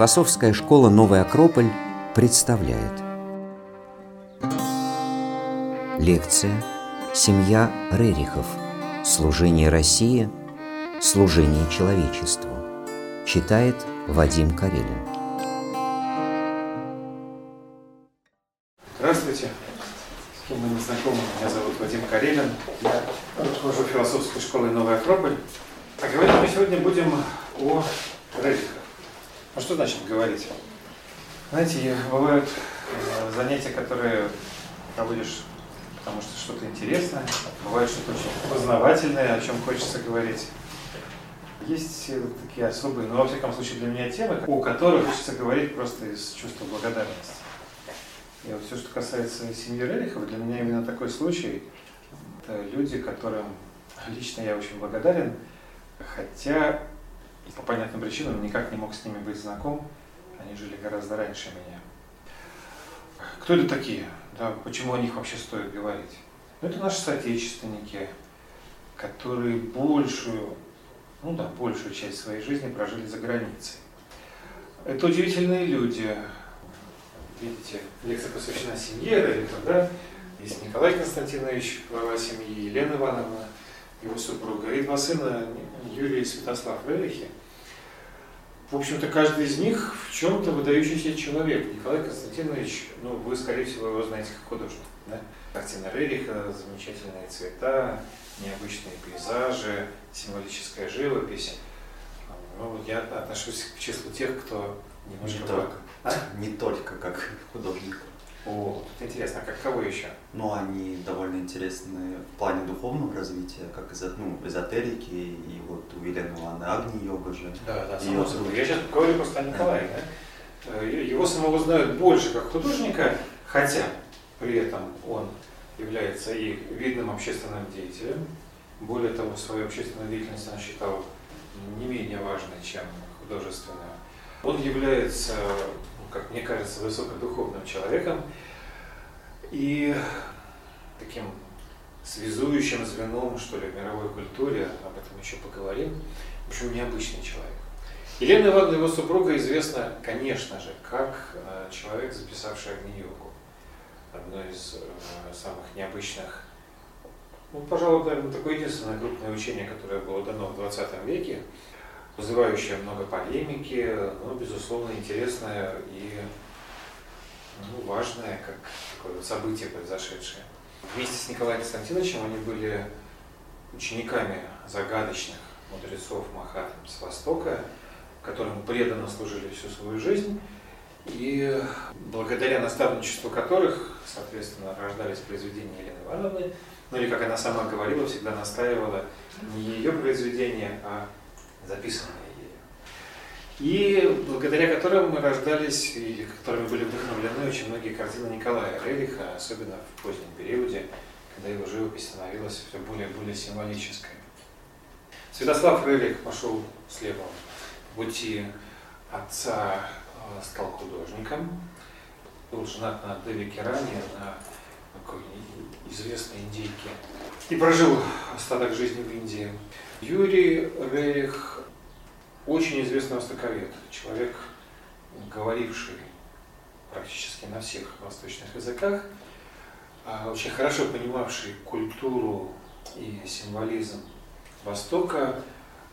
Философская школа «Новый Акрополь» представляет Лекция «Семья Рерихов. Служение России. Служение человечеству». Читает Вадим Карелин. Говорить? Знаете, бывают э, занятия, которые проводишь, потому что что-то интересное, бывает что-то очень познавательное, о чем хочется говорить. Есть э, такие особые, ну, во всяком случае, для меня темы, о которых хочется говорить просто из чувства благодарности. И вот все, что касается семьи Рерихов, для меня именно такой случай. Это люди, которым лично я очень благодарен, хотя по понятным причинам никак не мог с ними быть знаком. Они жили гораздо раньше меня. Кто это такие? Да, почему о них вообще стоит говорить? Ну, это наши соотечественники, которые большую, ну да, большую часть своей жизни прожили за границей. Это удивительные люди. Видите, лекция посвящена семье Рерихов, да? Есть Николай Константинович, глава семьи, Елена Ивановна, его супруга, и два сына, Юрий и Святослав Рерихи – в общем-то, каждый из них в чем-то выдающийся человек. Николай Константинович, ну, вы, скорее всего, его знаете как художник. Да? Картина Рериха, замечательные цвета, необычные пейзажи, символическая живопись. Ну, я отношусь к числу тех, кто немножко... Не только, а? не только как художник. О, тут интересно, а как кого еще? Ну, они довольно интересны в плане духовного развития, как из, ну, эзотерики, и вот у Елены Ивановны Агни йога же. Да, да, само собой. Я сейчас говорю просто о Николае. Да. Да? Э, его самого знают больше как художника, хотя при этом он является и видным общественным деятелем. Более того, свою общественную деятельность он считал не менее важной, чем художественную. Он является как мне кажется, высокодуховным человеком и таким связующим звеном, что ли, в мировой культуре, об этом еще поговорим, в общем, необычный человек. Елена Ивановна, его супруга, известна, конечно же, как э, человек, записавший Агни-йогу. Одно из э, самых необычных, ну, пожалуй, наверное, такое единственное крупное учение, которое было дано в 20 веке, вызывающая много полемики, но, безусловно, интересная и ну, важное, как такое вот событие произошедшее. Вместе с Николаем Константиновичем они были учениками загадочных мудрецов Махатм с Востока, которым преданно служили всю свою жизнь, и благодаря наставничеству которых, соответственно, рождались произведения Елены Ивановны, ну или, как она сама говорила, всегда настаивала не ее произведения, а записанные ею. И благодаря которым мы рождались и которыми были вдохновлены очень многие картины Николая Рериха, особенно в позднем периоде, когда его живопись становилась все более и более символической. Святослав Рерих пошел слева пути отца, э, стал художником, был женат на Деви Керане, на такой известной индейке, и прожил остаток жизни в Индии. Юрий Рерих очень известный востоковед, человек, говоривший практически на всех восточных языках, а, очень хорошо понимавший культуру и символизм Востока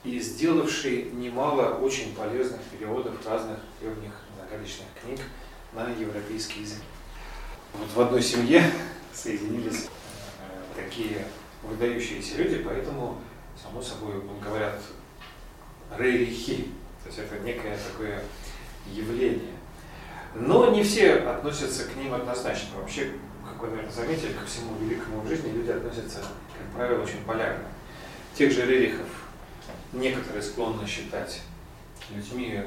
и сделавший немало очень полезных переводов разных древних загадочных книг на европейский язык. Вот в одной семье соединились э, такие выдающиеся люди, поэтому само собой, говорят, рерихи, то есть это некое такое явление. Но не все относятся к ним однозначно. Вообще, как вы, наверное, заметили, ко всему великому в жизни люди относятся, как правило, очень полярно. Тех же рерихов некоторые склонны считать людьми,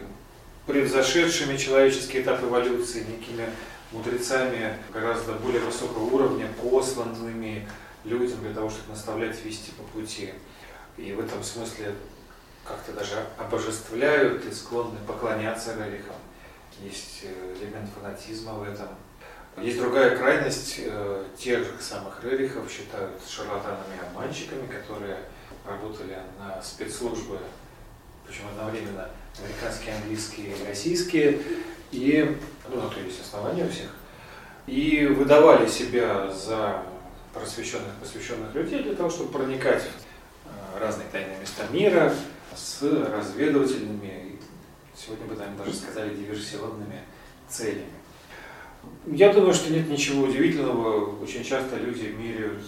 превзошедшими человеческий этап эволюции, некими мудрецами гораздо более высокого уровня, посланными людям для того, чтобы наставлять вести по пути и в этом смысле как-то даже обожествляют и склонны поклоняться рерихам. Есть э, элемент фанатизма в этом. Есть другая крайность, э, тех же самых рерихов считают шарлатанами и обманщиками, которые работали на спецслужбы причем одновременно американские, английские и российские, и, ну, на то есть основания у всех, и выдавали себя за просвещенных, посвященных людей для того, чтобы проникать в разные тайные места мира с разведывательными, сегодня бы, наверное, даже сказали, диверсионными целями. Я думаю, что нет ничего удивительного. Очень часто люди меряют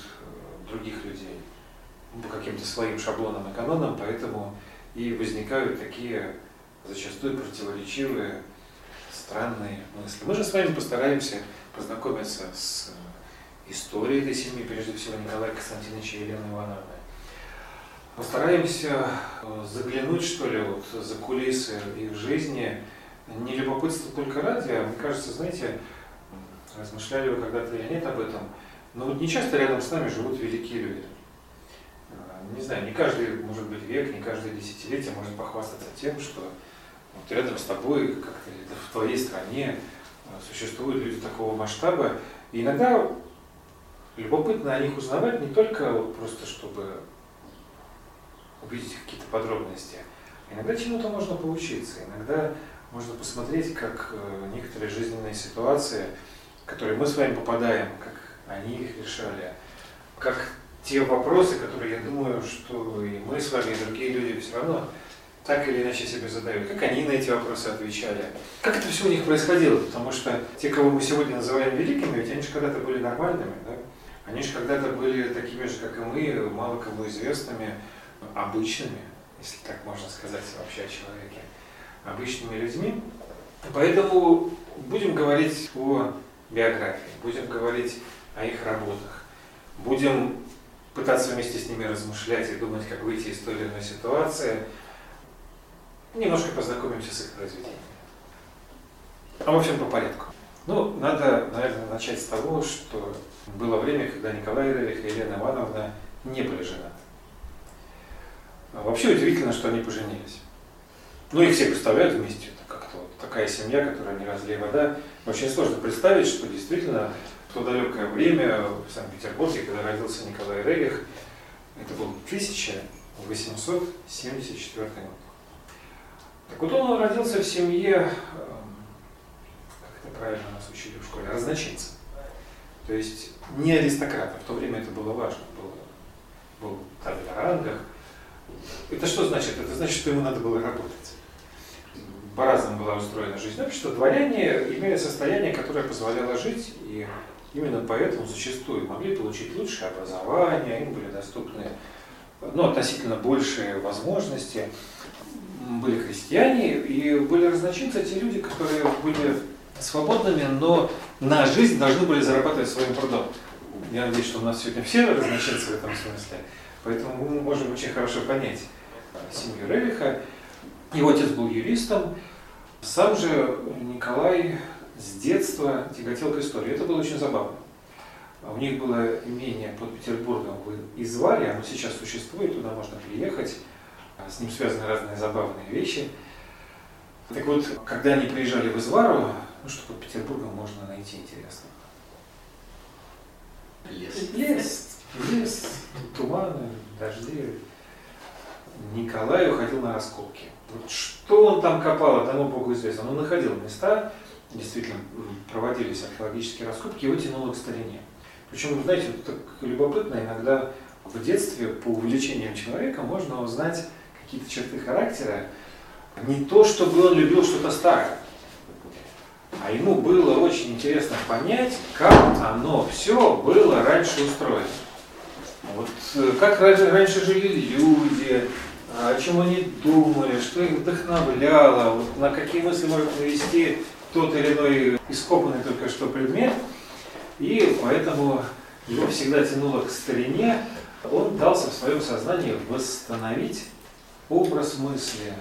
других людей по каким-то своим шаблонам и канонам, поэтому и возникают такие зачастую противоречивые, странные мысли. Мы же с вами постараемся познакомиться с историей этой семьи, прежде всего Николая Константиновича и Елены Ивановны. Постараемся э, заглянуть, что ли, вот за кулисы их жизни, не любопытство только ради, а мне кажется, знаете, размышляли вы когда-то или нет об этом, но вот не часто рядом с нами живут великие люди. Э, не знаю, не каждый, может быть, век, не каждое десятилетие может похвастаться тем, что вот рядом с тобой, как-то в твоей стране э, существуют люди такого масштаба. И иногда любопытно о них узнавать не только вот просто, чтобы увидеть какие-то подробности. Иногда чему-то можно поучиться, иногда можно посмотреть, как э, некоторые жизненные ситуации, в которые мы с вами попадаем, как они их решали, как те вопросы, которые, я думаю, что и мы с вами, и другие люди все равно так или иначе себе задают, как они на эти вопросы отвечали, как это все у них происходило, потому что те, кого мы сегодня называем великими, ведь они же когда-то были нормальными, да? они же когда-то были такими же, как и мы, мало кому известными, обычными, если так можно сказать вообще о человеке, обычными людьми. Поэтому будем говорить о биографии, будем говорить о их работах, будем пытаться вместе с ними размышлять и думать, как выйти из той или иной ситуации – немножко познакомимся с их произведениями. А в общем, по порядку. Ну, надо, наверное, начать с того, что было время, когда Николай Рерих и Елена Ивановна не были женаты. А вообще удивительно, что они поженились. Ну, их все представляют вместе. Это как-то вот такая семья, которая не разлей вода. Очень сложно представить, что действительно в то далекое время в Санкт-Петербурге, когда родился Николай Рерих, это был 1874 год. Так вот он родился в семье, эм, как это правильно нас учили в школе, разночинца. То есть не аристократа, в то время это было важно, было, был рангах. Это что значит? Это значит, что ему надо было работать. По-разному была устроена жизнь общества. Дворяне имели состояние, которое позволяло жить, и именно поэтому зачастую могли получить лучшее образование, им были доступны ну, относительно большие возможности были крестьяне и были разночинцы, те люди, которые были свободными, но на жизнь должны были зарабатывать своим трудом. Я надеюсь, что у нас сегодня все разночинцы в этом смысле, поэтому мы можем очень хорошо понять семью Ревиха. Его отец был юристом, сам же Николай с детства тяготел к истории. Это было очень забавно. У них было имение под Петербургом в Изваре, оно сейчас существует, туда можно приехать с ним связаны разные забавные вещи. Так вот, когда они приезжали в Извару, ну что под Петербургом можно найти интересно? Лес. Лес, лес, туманы, дожди. Николай уходил на раскопки. Вот что он там копал, тому Богу известно. Он находил места, действительно проводились археологические раскопки, его тянуло к старине. Причем, знаете, так любопытно, иногда в детстве по увлечениям человека можно узнать какие-то черты характера, не то, чтобы он любил что-то старое, а ему было очень интересно понять, как оно все было раньше устроено. Вот э, как раньше жили люди, о чем они думали, что их вдохновляло, вот на какие мысли может навести тот или иной ископанный только что предмет. И поэтому его всегда тянуло к старине. Он дался в своем сознании восстановить образ мысли,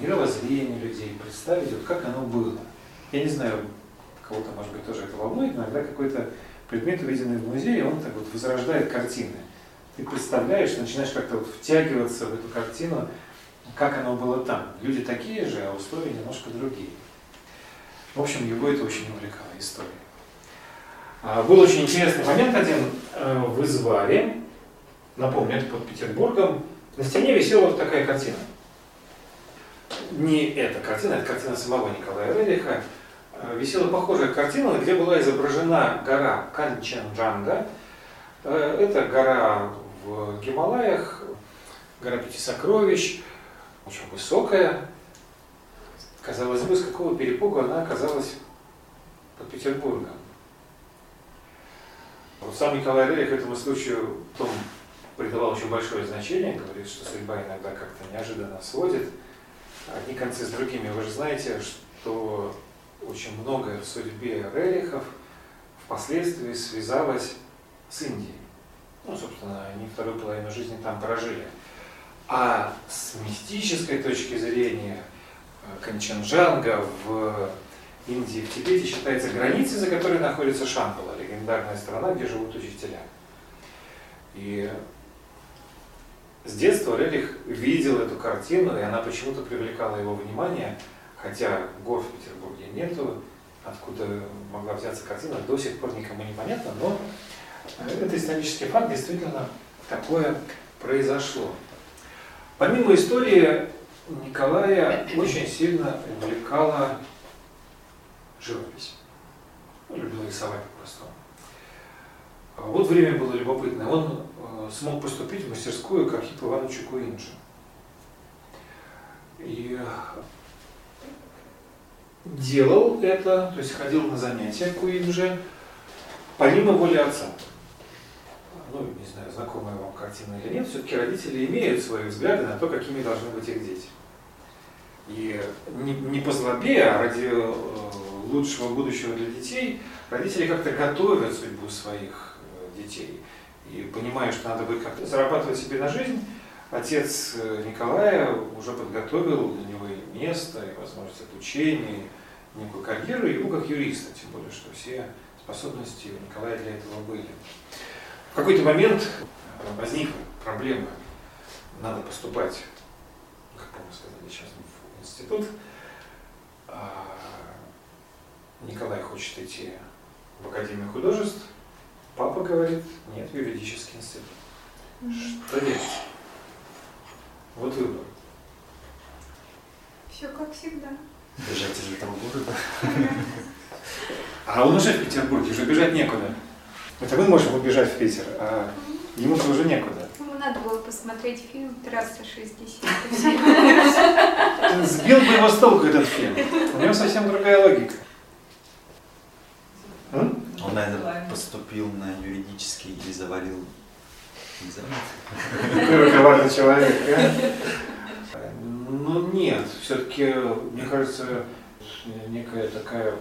мировоззрение людей, представить, вот как оно было. Я не знаю, кого-то, может быть, тоже это волнует, но иногда какой-то предмет, увиденный в музее, он так вот возрождает картины. Ты представляешь, начинаешь как-то вот втягиваться в эту картину, как оно было там. Люди такие же, а условия немножко другие. В общем, его это очень увлекало, история. А, был очень интересный момент один э, в Изваре, напомню, это под Петербургом, на стене висела вот такая картина. не эта картина, это картина самого Николая Рериха, висела похожая картина, где была изображена гора Канченджанга. Э, это гора в Гималаях, гора Пяти Сокровищ, очень высокая. Казалось бы, с какого перепугу она оказалась под Петербургом. Вот сам Николай Рерих этому случаю потом придавал очень большое значение, говорит, что судьба иногда как-то неожиданно сводит одни концы с другими. Вы же знаете, что очень многое в судьбе Рерихов впоследствии связалось с Индией. Ну, собственно, они вторую половину жизни там прожили. А с мистической точки зрения э, Канчанджанга в Индии, в Тибете считается границей, за которой находится Шамбала, легендарная страна, где живут учителя. И с детства Рерих видел эту картину, и она почему-то привлекала его внимание, хотя гор в Петербурге нету, откуда могла взяться картина, до сих пор никому не понятно, но это исторический факт, действительно такое произошло. Помимо истории, Николая очень сильно увлекала живопись. Он любил рисовать по-простому. Вот время было любопытное. Он э, смог поступить в мастерскую к Архипу Ивановичу Куинджи. И делал это, то есть ходил на занятия Куинджи, помимо воли отца. Ну, не знаю, знакомая вам картина или нет, все-таки родители имеют свои взгляды на то, какими должны быть их дети. И не, не по злобе, а ради э, лучшего будущего для детей, родители как-то готовят судьбу своих э, детей. И понимая, что надо будет как-то зарабатывать себе на жизнь, отец э, Николая уже подготовил для него и место, и возможность обучения, некую карьеру, его как юриста, тем более, что все способности у Николая для этого были. В какой-то момент э, возникла проблема, надо поступать, как мы сказали сейчас, в институт, а, Николай хочет идти в Академию художеств, папа говорит, нет, юридический институт. Что делать? Вот выбор. Все как всегда. Бежать из этого города. А он уже в Петербурге, уже бежать некуда. Это мы можем убежать в Питер, а ему-то уже некуда. Ему надо было посмотреть фильм «Трасса 60». Сбил бы его с толку этот фильм. У него совсем другая логика. Он, наверное, поступил на юридический и завалил экзамен. Какой коварный человек. а? Ну нет, все-таки, мне кажется, некая такая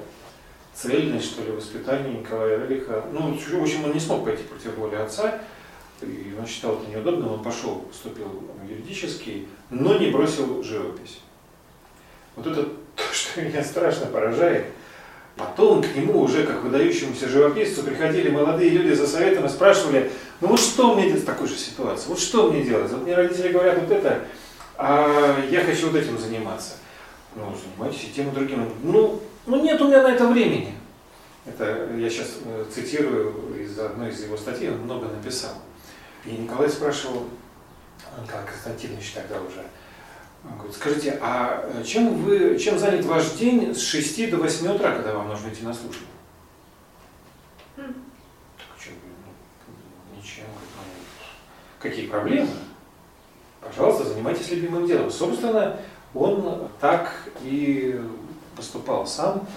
цельность, что ли, воспитания Николая Рериха. Ну, в общем, он не смог пойти против воли отца, и он считал это неудобным, он пошел, поступил в юридический, но не бросил живопись. Вот это то, что меня страшно поражает. Потом к нему уже, как выдающемуся живописцу, приходили молодые люди за советом и спрашивали, ну вот что мне делать в такой же ситуации, вот что мне делать? Вот мне родители говорят вот это, а я хочу вот этим заниматься. Ну, занимайтесь и тем, и другим. Ну, ну нет у меня на это времени. Это я сейчас э, цитирую из одной из его статей, он много написал. И Николай спрашивал, Николай Константинович тогда уже, он говорит, скажите, а э, чем, вы, чем занят ваш день с 6 до 8 утра, когда вам нужно идти на службу? М. Так что, ну, ничем. Ну, какие проблемы? Пожалуйста, занимайтесь любимым делом. Собственно, он так и поступал сам.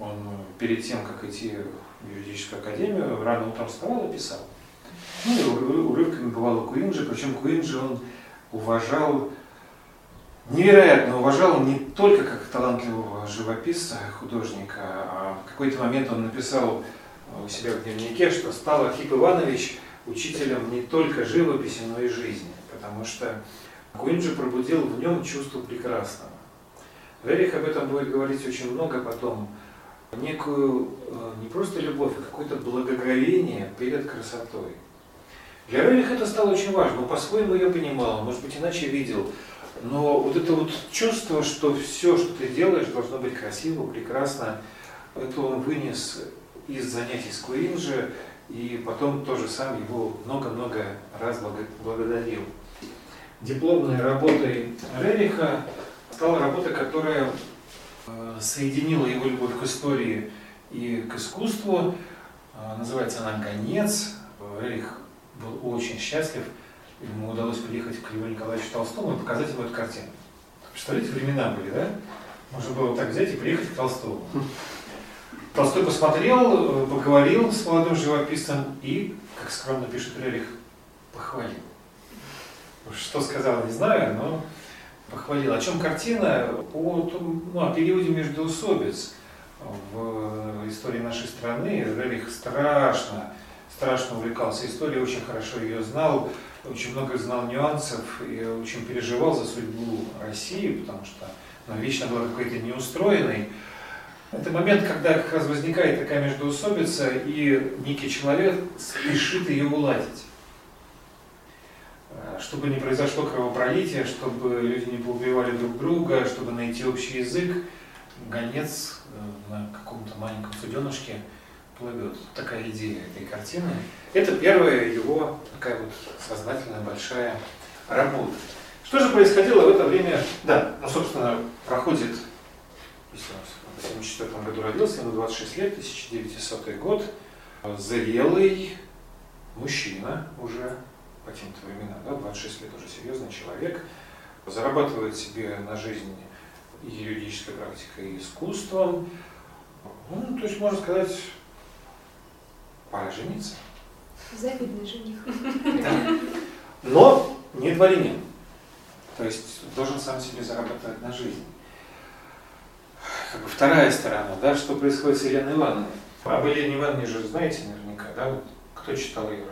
Он перед тем, как идти в юридическую академию, рано утром вставал и писал. Ну и ур- урывками бывал у Куинджи, причем Куинджи он уважал, невероятно уважал не только как талантливого живописца, художника, а в какой-то момент он написал у себя в дневнике, что стал Архип Иванович учителем не только живописи, но и жизни, потому что Куинджи пробудил в нем чувство прекрасного. Рерих об этом будет говорить очень много потом. Некую э, не просто любовь, а какое-то благоговение перед красотой. Для Рериха это стало очень важно, он по-своему ее понимал, он, может быть, иначе видел. Но вот это вот чувство, что все, что ты делаешь, должно быть красиво, прекрасно, это он вынес из занятий с Куинджи, и потом тоже сам его много-много раз благо- благодарил. Дипломной работой Рериха стала работа, которая э, соединила его любовь к истории и к искусству. Э, называется она «Гонец». Рерих был очень счастлив. Ему удалось приехать к Льву Николаевичу Толстому и показать ему эту картину. Представляете, времена были, да? Можно было так взять и приехать к Толстому. Толстой посмотрел, поговорил с молодым живописцем и, как скромно пишет Рерих, похвалил. Что сказал, не знаю, но похвалил. О чем картина? О, ну, о периоде междоусобиц в истории нашей страны. Рерих страшно, страшно увлекался историей, очень хорошо ее знал, очень много знал нюансов и очень переживал за судьбу России, потому что она вечно была какой-то неустроенной. Это момент, когда как раз возникает такая междоусобица, и некий человек спешит ее уладить. Э, чтобы не произошло кровопролитие, чтобы люди не поубивали друг друга, чтобы найти общий язык, гонец э, на каком-то маленьком суденышке плывет. Такая идея этой картины. Это первая его такая вот сознательная большая работа. Что же происходило в это время? Да, ну, собственно, проходит, если он в 1974 году родился, ему 26 лет, 1900 год, зрелый мужчина уже, по временам, да, 26 лет уже серьезный человек, зарабатывает себе на жизнь и юридической практикой, и искусством. Ну, то есть, можно сказать, пора жениться. Завидный жених. Да. Но не дворянин. То есть должен сам себе зарабатывать на жизнь. Как бы вторая сторона, да, что происходит с Еленой Ивановной. Об Елене Ивановне же знаете наверняка, да, вот, кто читал ее.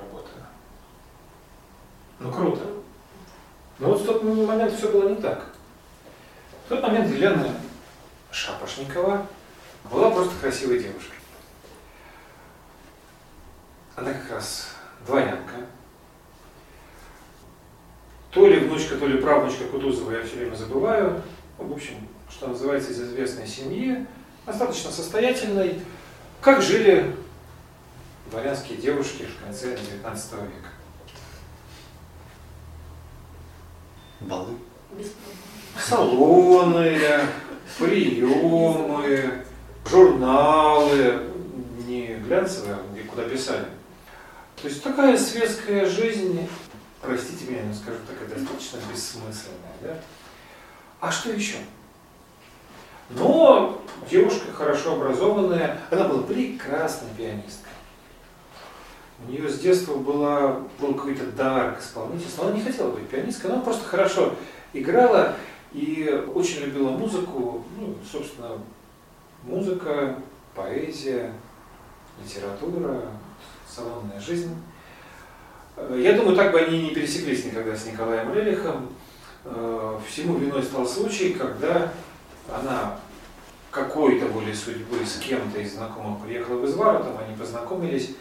Ну круто. Но вот в тот момент все было не так. В тот момент Елена Шапошникова была просто красивой девушкой. Она как раз дворянка, то ли внучка, то ли правнучка Кутузова, я все время забываю. В общем, что называется, из известной семьи, достаточно состоятельной. Как жили дворянские девушки в конце XIX века? Балы. Салоны, приемы, журналы, не глянцевые, где куда писали. То есть такая светская жизнь простите меня, но скажу так, достаточно бессмысленная. Да? А что еще? Но девушка хорошо образованная, она была прекрасной пианисткой. У нее с детства была, был какой-то дар к исполнительству. Она не хотела быть пианисткой, она просто хорошо играла и очень любила музыку. Ну, собственно, музыка, поэзия, литература, салонная жизнь. Я думаю, так бы они не пересеклись никогда с Николаем Рерихом. Э, всему виной стал случай, когда она какой-то более судьбы с кем-то из знакомых приехала в Извару, там они познакомились,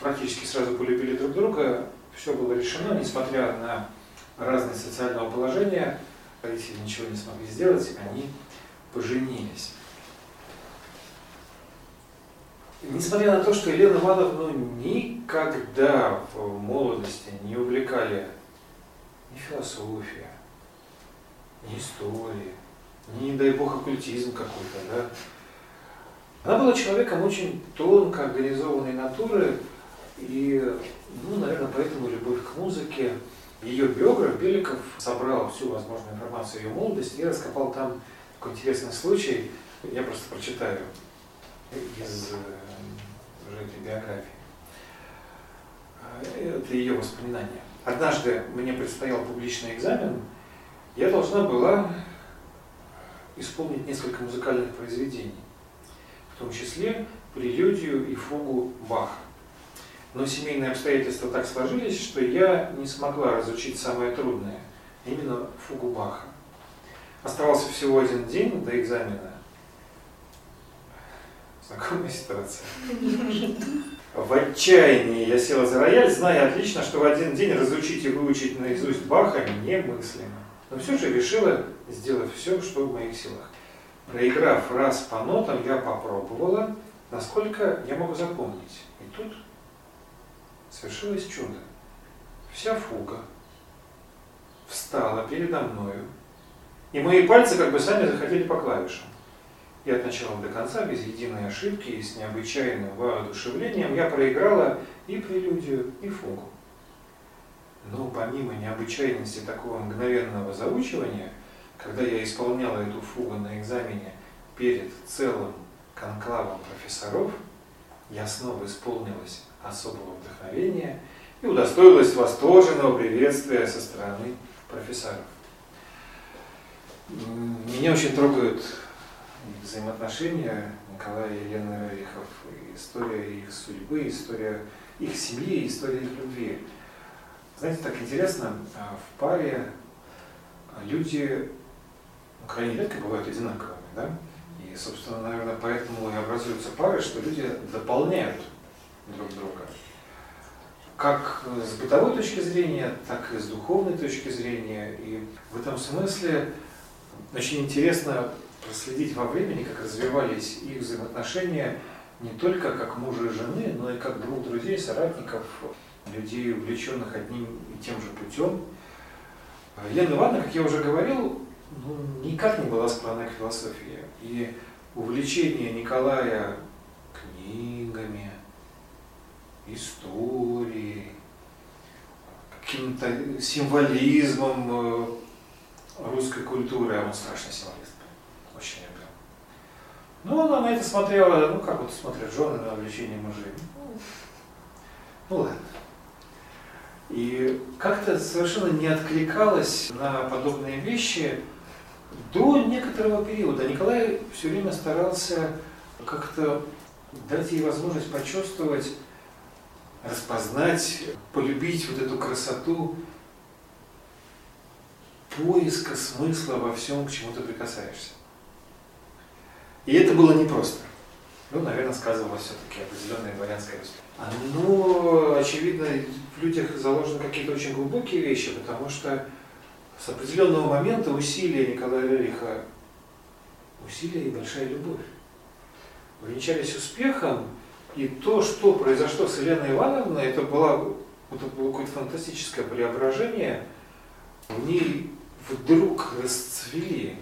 практически сразу полюбили друг друга, все было решено, несмотря на разные социального положения, родители ничего не смогли сделать, они поженились. Несмотря на то, что Елену Ивановну никогда в молодости не увлекали ни философия, ни история, ни, дай бог, оккультизм какой-то, да, она была человеком очень тонко организованной натуры, и, ну, наверное, поэтому любовь к музыке. Ее биограф Беликов собрал всю возможную информацию ее молодости и раскопал там такой интересный случай. Я просто прочитаю из э, уже этой биографии. Э, это ее воспоминания. Однажды мне предстоял публичный экзамен, я должна была исполнить несколько музыкальных произведений, в том числе прелюдию и фугу Баха. Но семейные обстоятельства так сложились, что я не смогла разучить самое трудное, именно фугу Баха. Оставался всего один день до экзамена, Знакомая ситуация. В отчаянии я села за рояль, зная отлично, что в один день разучить и выучить наизусть Баха немыслимо. Но все же решила сделать все, что в моих силах. Проиграв раз по нотам, я попробовала, насколько я могу запомнить. И тут совершилось чудо. Вся фуга встала передо мною И мои пальцы как бы сами захотели по клавишам. И от начала до конца, без единой ошибки и с необычайным воодушевлением, я проиграла и прелюдию, и фугу. Но помимо необычайности такого мгновенного заучивания, когда я исполняла эту фугу на экзамене перед целым конклавом профессоров, я снова исполнилась особого вдохновения и удостоилась восторженного приветствия со стороны профессоров. Меня очень трогают взаимоотношения Николая и Елены Рерихов, история их судьбы, история их семьи, история их любви. Знаете, так интересно, а, в паре люди ну, крайне редко бывают одинаковыми, да? И, собственно, наверное, поэтому и образуются пары, что люди дополняют друг друга. Как с бытовой точки зрения, так и с духовной точки зрения. И в этом смысле очень интересно проследить во времени, как развивались их взаимоотношения не только как мужа и жены, но и как двух друзей, соратников, людей, увлеченных одним и тем же путем. Елена Ивановна, как я уже говорил, ну, никак не была склонна к философии. И увлечение Николая книгами, историей, каким-то символизмом э, русской культуры, а он страшный символист, очень любил. Ну, она на это смотрела, ну, как вот смотрят жены на увлечение мужей. Ну, ладно. И как-то совершенно не откликалась на подобные вещи до некоторого периода. Николай все время старался как-то дать ей возможность почувствовать, распознать, полюбить вот эту красоту поиска смысла во всем, к чему ты прикасаешься. И это было непросто. Ну, наверное, сказывалось все-таки определенное дворянское воспитание. Но, очевидно, в людях заложены какие-то очень глубокие вещи, потому что с определенного момента усилия Николая Рериха, усилия и большая любовь, увенчались успехом, и то, что произошло с Еленой Ивановной, это, было, это было какое-то фантастическое преображение. В ней вдруг расцвели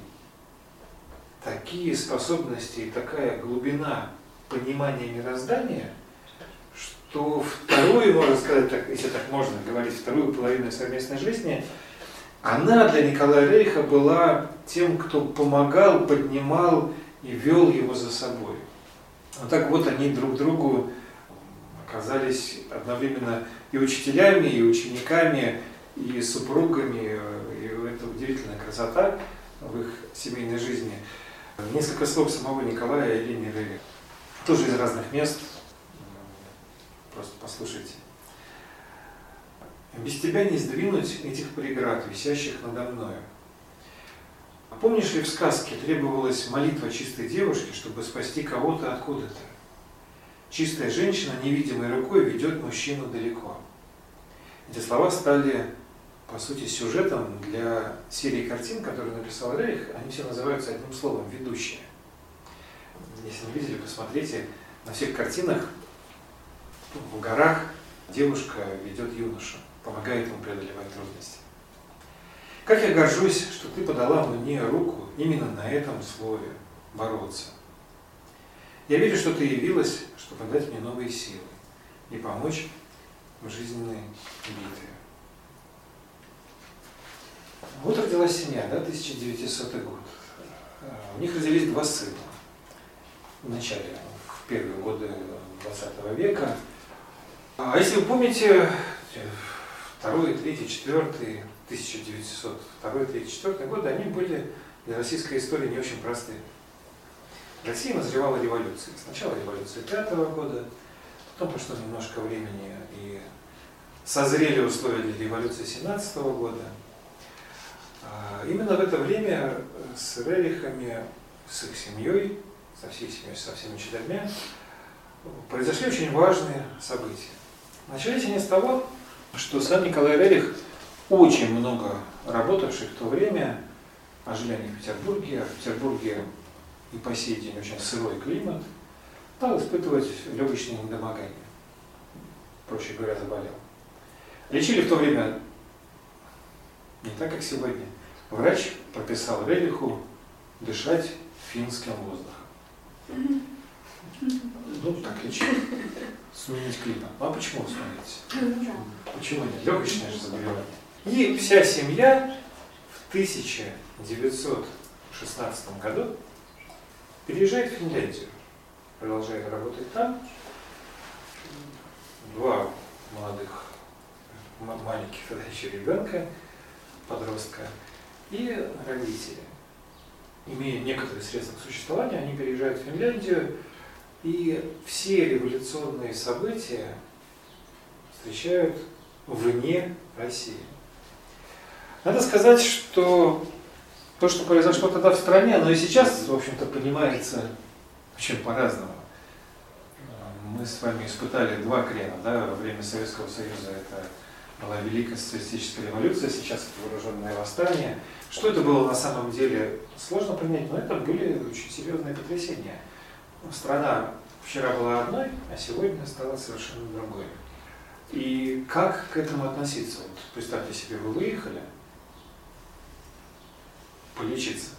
такие способности и такая глубина понимания мироздания, что вторую, можно сказать, так, если так можно говорить, вторую половину совместной жизни, она для Николая Рейха была тем, кто помогал, поднимал и вел его за собой. Вот так вот они друг другу оказались одновременно и учителями, и учениками, и супругами, и это удивительная красота в их семейной жизни. Несколько слов самого Николая и Елены Рерих. Тоже из разных мест. Просто послушайте. Без тебя не сдвинуть этих преград, висящих надо мною. Помнишь ли в сказке требовалась молитва чистой девушки, чтобы спасти кого-то откуда-то? Чистая женщина невидимой рукой ведет мужчину далеко. Эти слова стали, по сути, сюжетом для серии картин, которые написал Рейх. Они все называются одним словом «ведущие». Если не видели, посмотрите, на всех картинах в горах девушка ведет юношу, помогает ему преодолевать трудности. Как я горжусь, что ты подала мне руку именно на этом слове бороться. Я верю, что ты явилась, чтобы дать мне новые силы и помочь в жизненной битве. Вот родилась семья, да, 1900 год. У них родились два сына в начале, в первые годы 20 века. А если вы помните, второй, третий, четвертый, 1902, 3, 4 годы, они были для российской истории не очень простые. Россия назревала революцией. Сначала революция пятого года, потом прошло немножко времени и созрели условия для революции 17 года. А, именно в это время с Рерихами, с их семьей, со всей семьей, со всеми четырьмя, произошли очень важные события. Начались они с того, что сам Николай Рерих, очень много работавший в то время, а жили они в Петербурге, а в Петербурге и по сей день очень сырой климат, стал испытывать легочные недомогания. Проще говоря, заболел. Лечили в то время не так, как сегодня. врач прописал Рериху дышать финским воздухом. Ну, так лечить. Сменить климат. Ну, а почему сменить? Почему нет? Легочное же заболевание. И вся семья в 1916 году переезжает в Финляндию. Продолжает работать там. Два молодых, маленьких тогда еще ребенка, подростка и родители. Имея некоторые средства к существованию, они переезжают в Финляндию, и все революционные события встречают вне России. Надо сказать, что то, что произошло тогда в стране, оно и сейчас, в общем-то, понимается очень по-разному. Мы с вами испытали два крена да, во время Советского Союза. Это была Великая социалистическая революция, сейчас это вооруженное восстание. Что это было на самом деле, сложно принять, но это были очень серьезные потрясения. Страна вчера была одной, а сегодня стала совершенно другой. И как к этому относиться? Вот представьте себе, вы выехали полечиться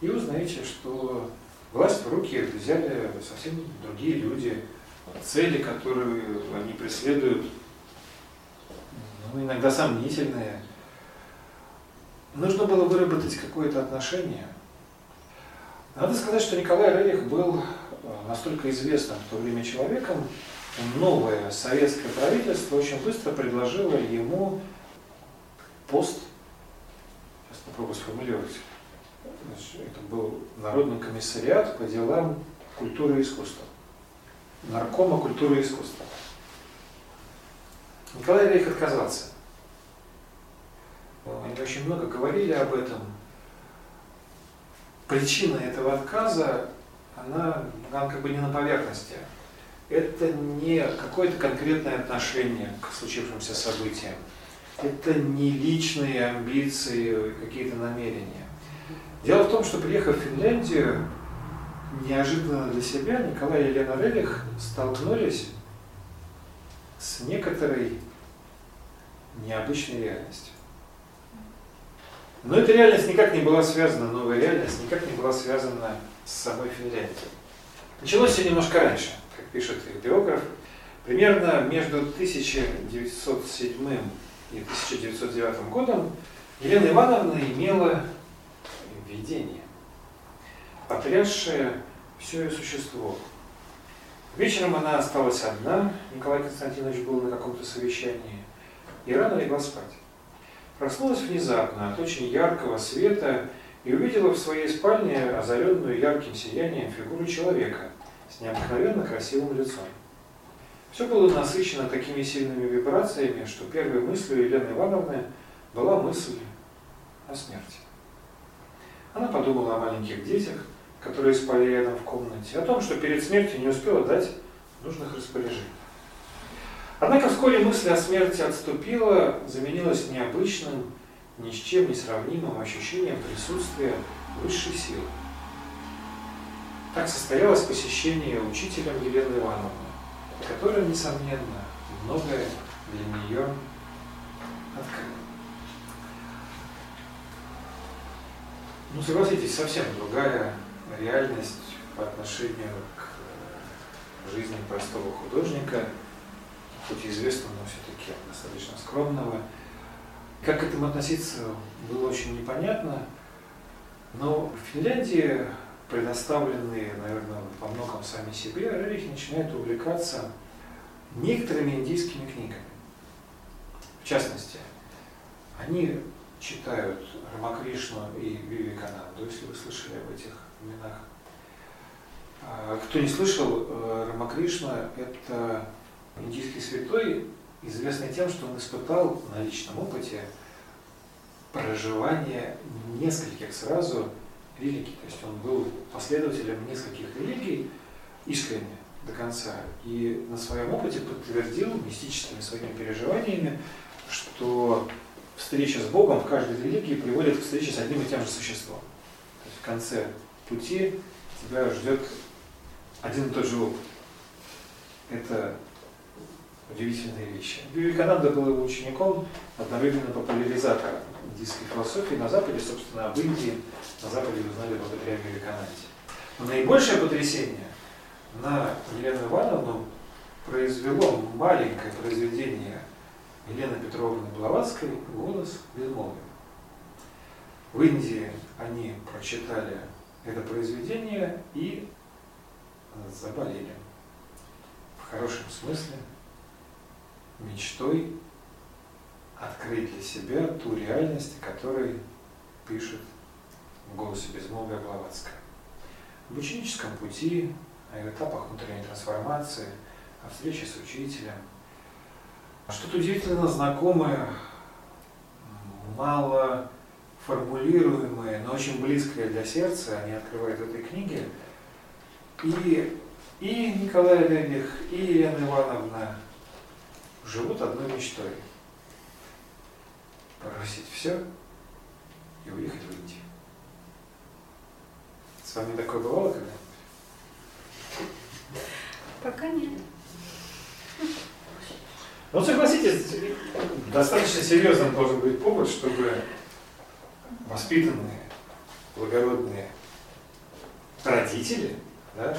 и узнаете, что власть в руки взяли совсем другие люди, цели, которые они преследуют, ну, иногда сомнительные. Нужно было выработать какое-то отношение. Надо сказать, что Николай Рерих был э, настолько известным в то время человеком, новое советское правительство очень быстро предложило ему пост, попробую сформулировать, это был Народный комиссариат по делам культуры и искусства. Наркома культуры и искусства. Николай Рейх отказался. Они очень много говорили об этом. Причина этого отказа, она, она как бы не на поверхности. Это не какое-то конкретное отношение к случившимся событиям. Это не личные амбиции, какие-то намерения. Дело в том, что приехав в Финляндию, неожиданно для себя Николай и Елена Рерих столкнулись с некоторой необычной реальностью. Но эта реальность никак не была связана, новая реальность никак не была связана с самой Финляндией. Началось все немножко раньше, как пишет их биограф. Примерно между 1907 и 1909 годом Елена Ивановна имела видение, потрясшее все ее существо. Вечером она осталась одна, Николай Константинович был на каком-то совещании, и рано легла спать. Проснулась внезапно от очень яркого света и увидела в своей спальне озаренную ярким сиянием фигуру человека с необыкновенно красивым лицом. Все было насыщено такими сильными вибрациями, что первой мыслью Елены Ивановны была мысль о смерти. Она подумала о маленьких детях, которые спали рядом в комнате, о том, что перед смертью не успела дать нужных распоряжений. Однако вскоре мысль о смерти отступила, заменилась необычным, ни с чем не сравнимым ощущением присутствия высшей силы. Так состоялось посещение учителем Елены Ивановны, которая, несомненно, многое для нее открыла. Ну, согласитесь, совсем другая реальность по отношению к жизни простого художника, хоть известного, но все-таки достаточно скромного. Как к этому относиться, было очень непонятно. Но в Финляндии, предоставленные, наверное, по многом сами себе, Рерих начинает увлекаться некоторыми индийскими книгами. В частности, они читают Рамакришну и Вивекананду, если вы слышали об этих именах. А, кто не слышал, э, Рамакришна – это индийский святой, известный тем, что он испытал на личном опыте проживание нескольких сразу религий. То есть он был последователем нескольких религий искренне до конца. И на своем опыте подтвердил мистическими своими переживаниями, что встреча с Богом в каждой религии приводит к встрече с одним и тем же существом. То есть в конце пути тебя ждет один и тот же опыт. Это удивительные вещи. Вивекананда был его учеником, одновременно популяризатором индийской философии на Западе, собственно, в Индии, на Западе узнали благодаря Вивекананде. Но наибольшее потрясение на Елену Ивановну произвело маленькое произведение Елены Петровны Блаватской «Голос безмолвия». В Индии они прочитали это произведение и заболели. В хорошем смысле мечтой открыть для себя ту реальность, о которой пишет в «Голосе безмолвия» Блаватская. В ученическом пути, о этапах внутренней трансформации, о встрече с учителем. Что-то удивительно знакомое, мало формулируемое, но очень близкое для сердца они открывают в этой книге. И, и Николай Лебех, и Елена Ивановна живут одной мечтой. Бросить все и уехать в Индию. С вами такое бывало когда Пока нет. Ну, согласитесь, достаточно серьезным должен быть повод, чтобы воспитанные, благородные родители, да,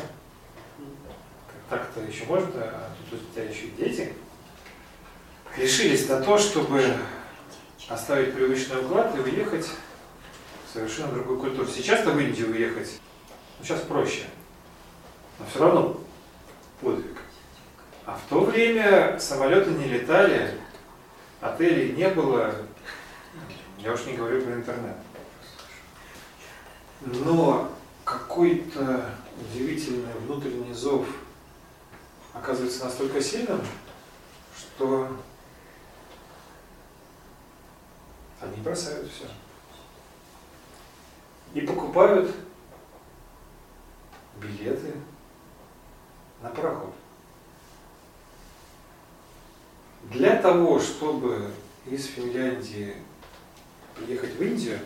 так-то еще можно, а тут у тебя еще и дети, решились на то, чтобы оставить привычный уклад и уехать в совершенно другую культуру. Сейчас-то в Индию уехать, ну, сейчас проще, но все равно подвиг. А в то время самолеты не летали, отелей не было, я уж не говорю про интернет. Но какой-то удивительный внутренний зов оказывается настолько сильным, что они бросают все. И покупают билеты на пароход. Для того, чтобы из Финляндии приехать в Индию,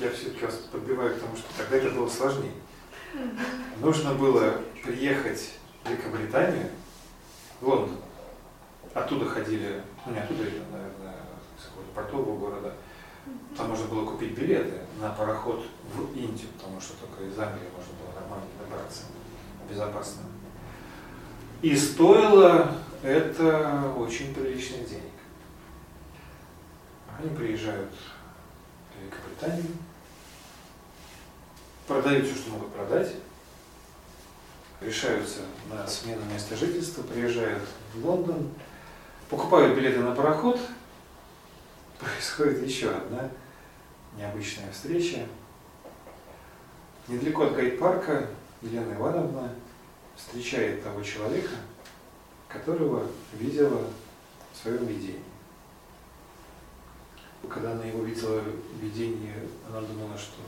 я все-таки вас подбиваю к тому, что тогда это было сложнее. Нужно было приехать в Великобританию, в Лондон. Оттуда ходили, ну не оттуда, наверное, портового города. Там можно было купить билеты на пароход в Индию, потому что только из Англии можно было нормально добраться безопасно. И стоило это очень приличных денег. Они приезжают в Великобританию, продают все, что могут продать, решаются на смену места жительства, приезжают в Лондон, покупают билеты на пароход, происходит еще одна необычная встреча. Недалеко от гайд-парка Елена Ивановна встречает того человека, которого видела в своем видении. Когда она его видела в видении, она думала, что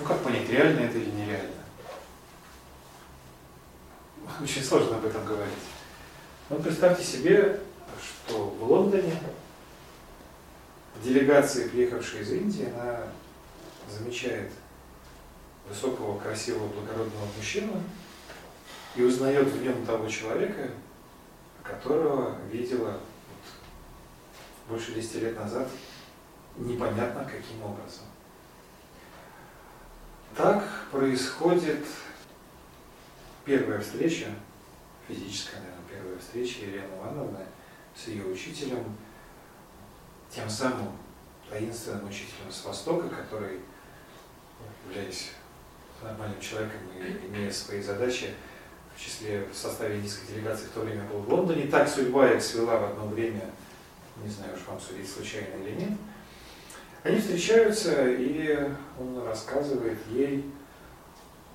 ну как понять, реально это или нереально? Очень сложно об этом говорить. Но представьте себе, что в Лондоне делегация, приехавшая из Индии, она замечает высокого, красивого, благородного мужчину и узнает в нем того человека, которого видела больше 10 лет назад непонятно каким образом. Так происходит первая встреча, физическая, наверное, первая встреча Елены Ивановны с ее учителем, тем самым таинственным учителем с Востока, который, являясь нормальным человеком и имея свои задачи, в числе в составе индийской делегации в то время был в Лондоне. Так судьба их свела в одно время, не знаю уж вам судить случайно или нет. Они встречаются, и он рассказывает ей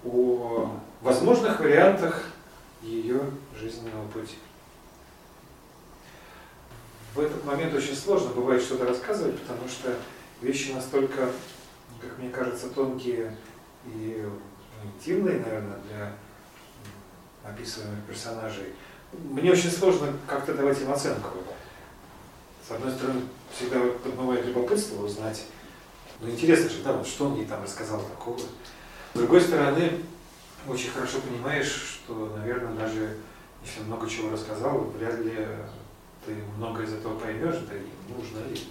о возможных вариантах ее жизненного пути. В этот момент очень сложно бывает что-то рассказывать, потому что вещи настолько, как мне кажется, тонкие и интимные, наверное, для описываемых персонажей. Мне очень сложно как-то давать им оценку. С одной стороны, всегда подмывает любопытство узнать, ну интересно же, да, вот что он ей там рассказал такого. С другой стороны, очень хорошо понимаешь, что, наверное, даже если много чего рассказал, вряд ли ты много из этого поймешь, да и нужно ли.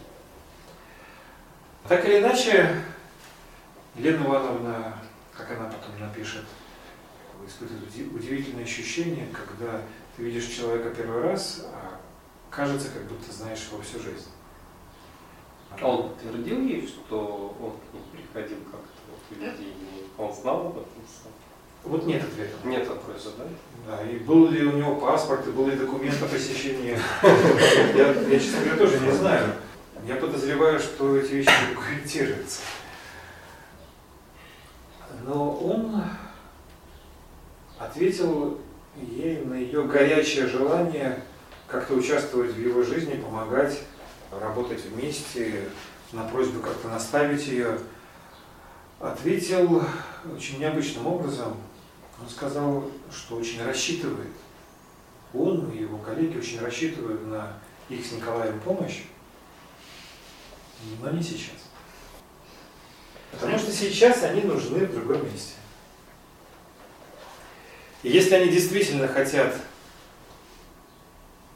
Так или иначе, Елена Ивановна, как она потом напишет, испытывает удивительное ощущение, когда ты видишь человека первый раз, а кажется, как будто знаешь его всю жизнь. А он твердил ей, что он к ней приходил как-то в видении? Он знал об этом сам? Вот нет ответа. Нет вопроса, да? И был ли у него паспорт, и был ли документ о посещении. Я, я, честно говоря, тоже не знаю. Я подозреваю, что эти вещи документируются. Но он ответил ей на ее горячее желание как-то участвовать в его жизни, помогать, работать вместе, на просьбу как-то наставить ее. Ответил очень необычным образом. Он сказал, что очень рассчитывает, он и его коллеги очень рассчитывают на их с Николаем помощь, но не сейчас. Потому что сейчас они нужны в другом месте. И если они действительно хотят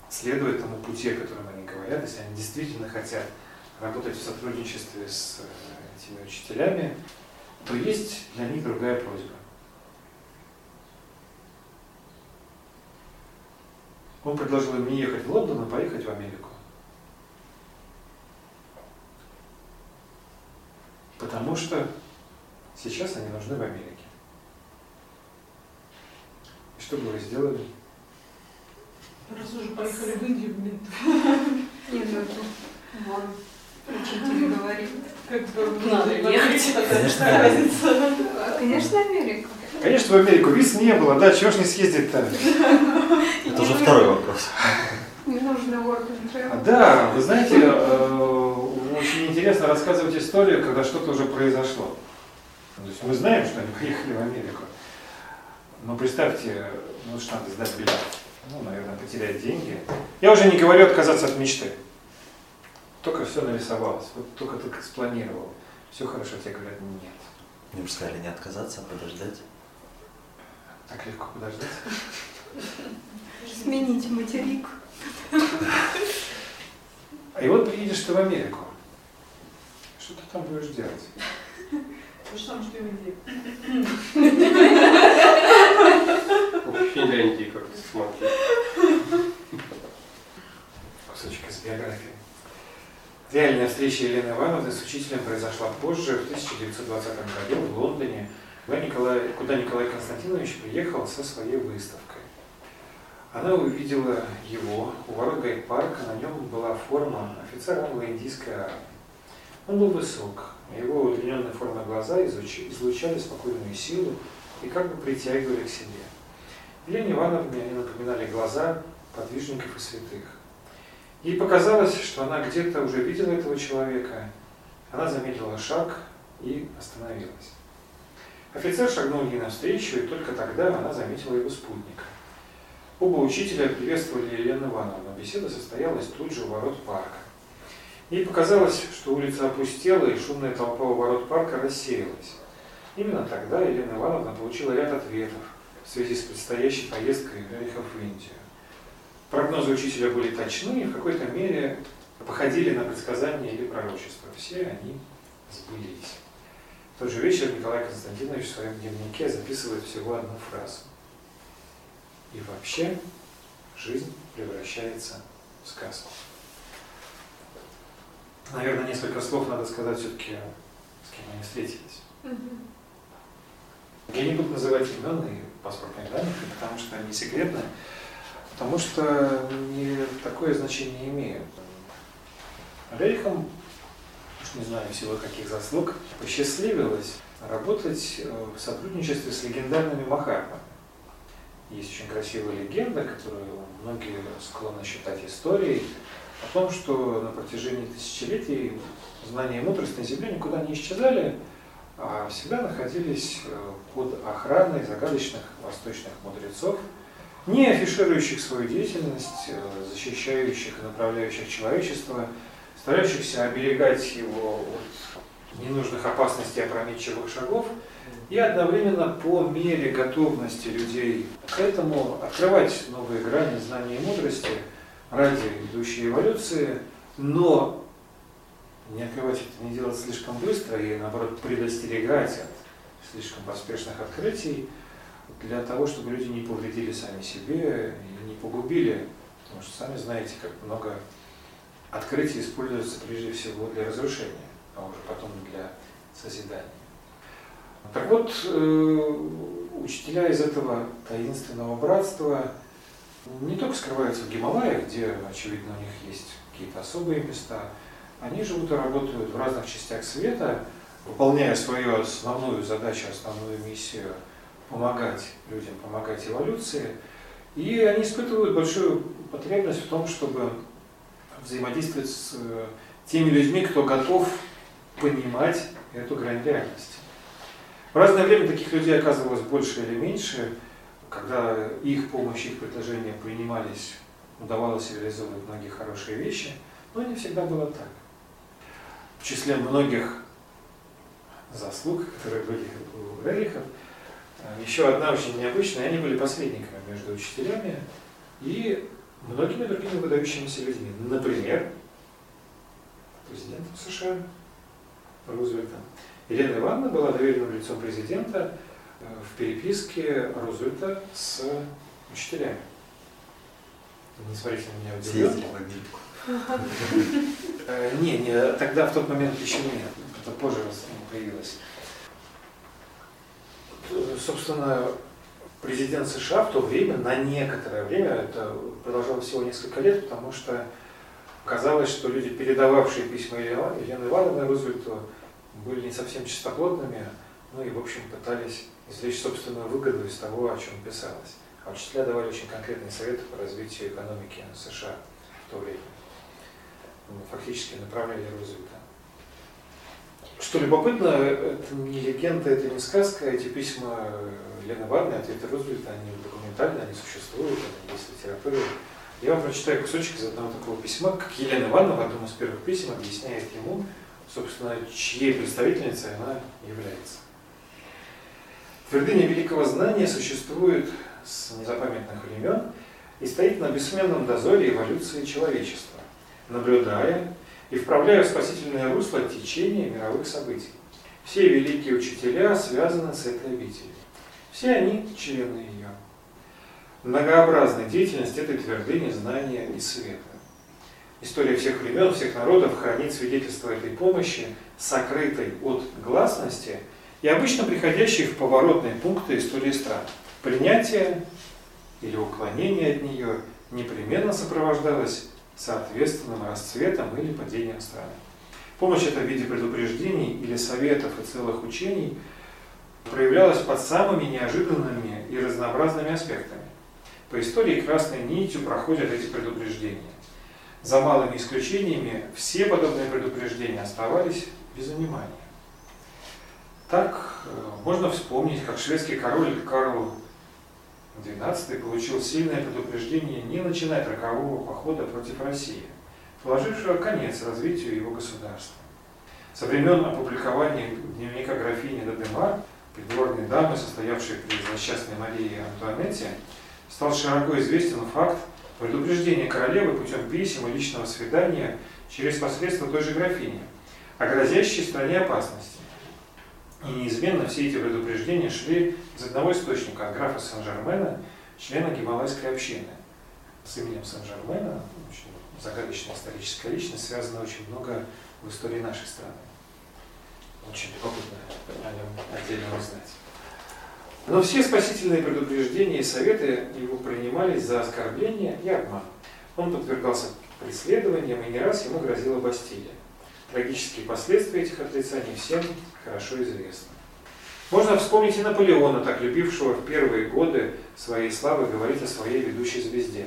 следовать тому пути, о котором они говорят, если они действительно хотят работать в сотрудничестве с э, этими учителями, то есть для них другая просьба. Он предложил им не ехать в Лондон, а поехать в Америку. Потому что сейчас они нужны в Америке. И что бы вы сделали? Раз уже поехали в Индию, блин. Нет, ну это вон учитель говорит. Как бы Надо ехать. Разница. А, Конечно, Америка. Конечно, в Америку. Виз не было, да, чего ж не съездить-то? Это уже второй вопрос. Не нужно work and. Да, вы знаете, э, очень интересно рассказывать историю, когда что-то уже произошло. То есть мы знаем, что они поехали в Америку. Но представьте, ну что надо сдать билет. Ну, наверное, потерять деньги. Я уже не говорю отказаться от мечты. Только все нарисовалось, вот только только спланировал. Все хорошо, тебе говорят, нет. Мне бы сказали не отказаться, а подождать. Так легко подождать. Сменить материк. И вот приедешь ты в Америку. Что ты там будешь делать? Же самое, что и в Финляндии как смотри. Кусочек из биографии. Реальная встреча Елены Ивановны с учителем произошла позже, в 1920 году в Лондоне, куда Николай, куда Николай Константинович приехал со своей выставкой. Она увидела его у ворот гайд-парка, на нем была форма офицера англо-индийской армии. Он был высок, его удлиненные формы глаза излуч- излучали спокойную силу и как бы притягивали к себе. Елене Ивановне они напоминали глаза подвижников и святых. Ей показалось, что она где-то уже видела этого человека. Она замедлила шаг и остановилась. Офицер шагнул ей навстречу, и только тогда она заметила его спутника. Оба учителя приветствовали Елену Ивановну. Беседа состоялась тут же у ворот парка. Ей показалось, что улица опустела, и шумная толпа у ворот парка рассеялась. Именно тогда Елена Ивановна получила ряд ответов в связи с предстоящей поездкой Рериха в Индию. Прогнозы учителя были точны и в какой-то мере походили на предсказания или пророчества. Все они сбылись. В тот же вечер Николай Константинович в своем дневнике записывает всего одну фразу. И вообще жизнь превращается в сказку. Наверное, несколько слов надо сказать все-таки, с кем они встретились. Я не буду называть имен и паспортных данных, потому что они секретны, потому что не такое значение имеют. Рейхам, уж не знаю всего каких заслуг, посчастливилось работать э, в сотрудничестве с легендарными Махатмами. Есть очень красивая легенда, которую многие склонны считать историей, о том, что на протяжении тысячелетий знания и мудрость на Земле никуда не исчезали, а всегда находились э, под охраной загадочных восточных мудрецов, не афиширующих свою деятельность, э, защищающих и направляющих человечество, старающихся оберегать его от ненужных опасностей опрометчивых шагов, и одновременно по мере готовности людей к этому открывать новые грани знаний и мудрости ради идущей эволюции, но не открывать это, не делать слишком быстро и наоборот предостерегать от слишком поспешных открытий для того, чтобы люди не повредили сами себе и не погубили, потому что сами знаете, как много открытий используется прежде всего для разрушения, а уже потом для созидания. Так вот, э, учителя из этого таинственного братства не только скрываются в Гималаях, где, очевидно, у них есть какие-то особые места, они живут и работают в разных частях света, выполняя свою основную задачу, основную миссию помогать людям, помогать эволюции. И они испытывают большую потребность в том, чтобы взаимодействовать с э, теми людьми, кто готов понимать эту грань реальности. В разное время таких людей оказывалось больше или меньше, когда их помощь, их предложения принимались, удавалось реализовывать многие хорошие вещи, но не всегда было так. В числе многих заслуг, которые были у Рерихов, э, еще одна очень необычная, они были посредниками между учителями и многими другими выдающимися людьми. Например, президентом США Рузвельтом. Елена Ивановна была доверенным лицом президента э, в переписке Рузвельта с учителями. Не смотрите на меня удивленно. в Америку. Э, Не, не, тогда в тот момент еще нет. Это позже появилось. Собственно, президент США в то время, на некоторое время, это продолжалось всего несколько лет, потому что казалось, что люди, передававшие письма Елены Ивановны Рузвельту, были не совсем чистоплотными, ну и, в общем, пытались извлечь собственную выгоду из того, о чем писалось. А учителя давали очень конкретные советы по развитию экономики США в то время. Ну, Фактически направляли Рузвельта. Что любопытно, это не легенда, это не сказка, эти письма Лены Ивановны, ответы Рузвельта, они документальны, они существуют, они есть в литературе. Я вам прочитаю кусочек из одного такого письма, как Елена Ивановна в одном из первых писем объясняет ему, собственно, чьей представительницей она является. Твердыня великого знания существует с незапамятных времен и стоит на бессменном дозоре эволюции человечества, наблюдая и вправляя в спасительное русло течение мировых событий. Все великие учителя связаны с этой обителью. Все они члены. Многообразная деятельность этой твердыни знания и света. История всех времен, всех народов хранит свидетельство этой помощи, сокрытой от гласности и обычно приходящей в поворотные пункты истории стран. Принятие или уклонение от нее непременно сопровождалось соответственным расцветом или падением страны. Помощь эта в виде предупреждений или советов и целых учений проявлялась под самыми неожиданными и разнообразными аспектами. По истории красной нитью проходят эти предупреждения. За малыми исключениями все подобные предупреждения оставались без внимания. Так э, можно вспомнить, как шведский король Карл XII получил сильное предупреждение не начинать рокового похода против России, положившего конец развитию его государства. Со времен опубликования дневника графини Дадемар, придворной дамы, состоявшей при злосчастной Марии Антуанетте, стал широко известен факт предупреждения королевы путем писем и личного свидания через посредство той же графини о грозящей стране опасности. И неизменно все эти предупреждения шли из одного источника, от графа Сен-Жермена, члена Гималайской общины. С именем Сен-Жермена, очень загадочная историческая личность, связана очень много в истории нашей страны. Очень любопытно о нем отдельно узнать. Но все спасительные предупреждения и советы его принимались за оскорбление и обман. Он подвергался преследованиям и не раз ему грозила Бастилия. Трагические последствия этих отрицаний всем хорошо известны. Можно вспомнить и Наполеона, так любившего в первые годы своей славы говорить о своей ведущей звезде,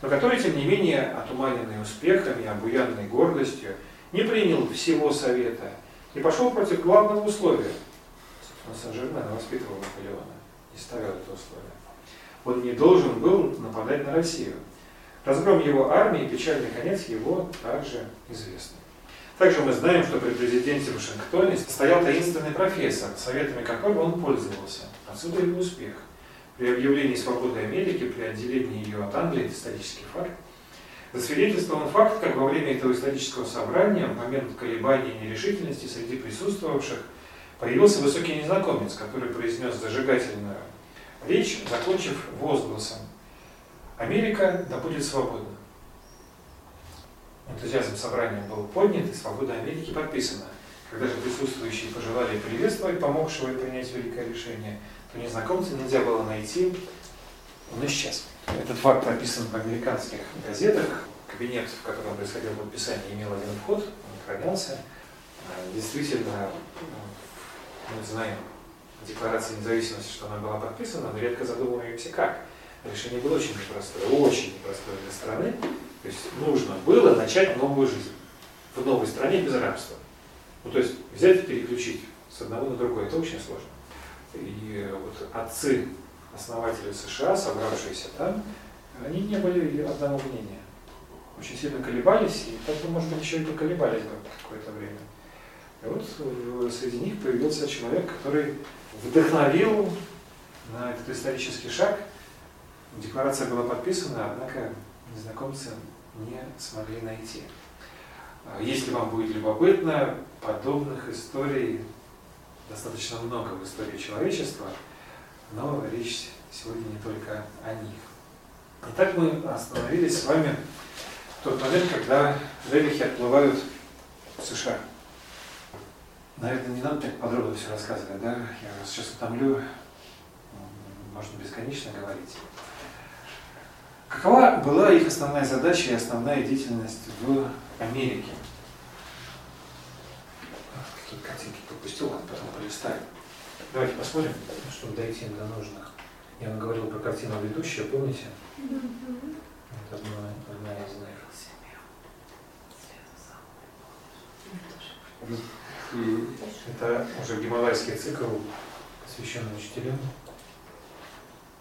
но который, тем не менее, отуманенный успехами, обуянный гордостью, не принял всего совета и пошел против главного условия. Собственно, Сен-Жермен воспитывал Наполеона и ставил это условие. Он не должен был нападать на Россию. Разгром его армии и печальный конец его также известны. Также мы знаем, что при президенте Вашингтоне стоял таинственный профессор, советами которого он пользовался. Отсюда его успех. При объявлении свободы Америки, при отделении ее от Англии, это исторический факт, засвидетельствован факт, как во время этого исторического собрания, в момент колебаний и нерешительности среди присутствовавших, появился высокий незнакомец, который произнес зажигательную речь, закончив возгласом «Америка да будет свободна». Энтузиазм собрания был поднят, и свобода Америки подписана. Когда же присутствующие пожелали приветствовать помогшего и принять великое решение, то незнакомца нельзя было найти, он исчез. Этот факт описан в американских газетах. Кабинет, в котором происходило подписание, имел один вход, он охранялся. А, действительно, мы знаем Декларации независимости, что она была подписана, но редко задумываемся как. Решение было очень непростое, очень непростое для страны. То есть нужно было начать новую жизнь в новой стране без рабства. Ну, то есть взять и переключить с одного на другое, это очень сложно. И вот отцы, основатели США, собравшиеся там, они не были одного мнения. Очень сильно колебались, и так бы, может быть, еще и поколебались бы какое-то время. И вот э, среди них появился человек, который вдохновил на этот исторический шаг. Декларация была подписана, однако незнакомцы не смогли найти. А если вам будет любопытно, подобных историй достаточно много в истории человечества, но речь сегодня не только о них. Итак, мы остановились с вами в тот момент, когда ребихи отплывают в США. Наверное, не надо так подробно все рассказывать, да? Я вас сейчас утомлю, можно бесконечно говорить. Какова была их основная задача и основная деятельность в Америке? Тут картинки пропустил, ладно, потом полистаю. Давайте посмотрим, чтобы дойти до нужных. Я вам говорил про картину ведущая, помните? Это одна, одна из них. Это уже гималайский цикл, посвященный учителям.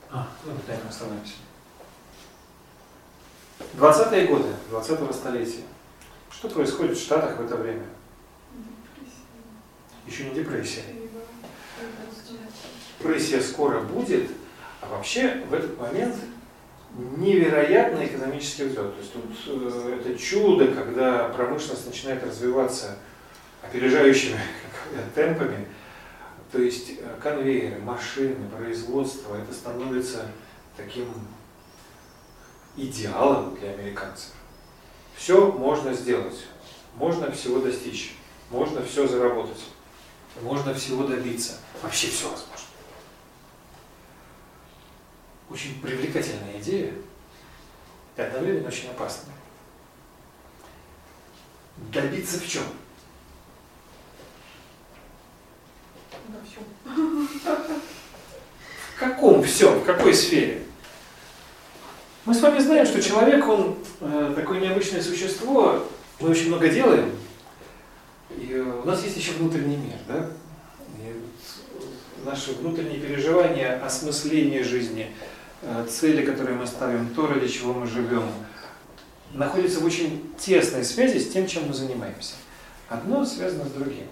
А, ну, на этом остановимся. 20-е годы 20-го столетия. Что происходит в Штатах в это время? Еще не депрессия. Депрессия скоро будет, а вообще в этот момент невероятный экономический взлет. То есть тут э, это чудо, когда промышленность начинает развиваться опережающими темпами, то есть э, конвейеры, машины, производство, это становится таким идеалом для американцев. Все можно сделать, можно всего достичь, можно все заработать, можно всего добиться, вообще все возможно. Очень привлекательная идея и одновременно очень опасная. Добиться в чем? Всем. В каком все? В какой сфере? Мы с вами знаем, что человек, он э, такое необычное существо, мы очень много делаем, и у нас есть еще внутренний мир, да? И наши внутренние переживания, осмысление жизни, э, цели, которые мы ставим, то, ради чего мы живем, находятся в очень тесной связи с тем, чем мы занимаемся. Одно связано с другим.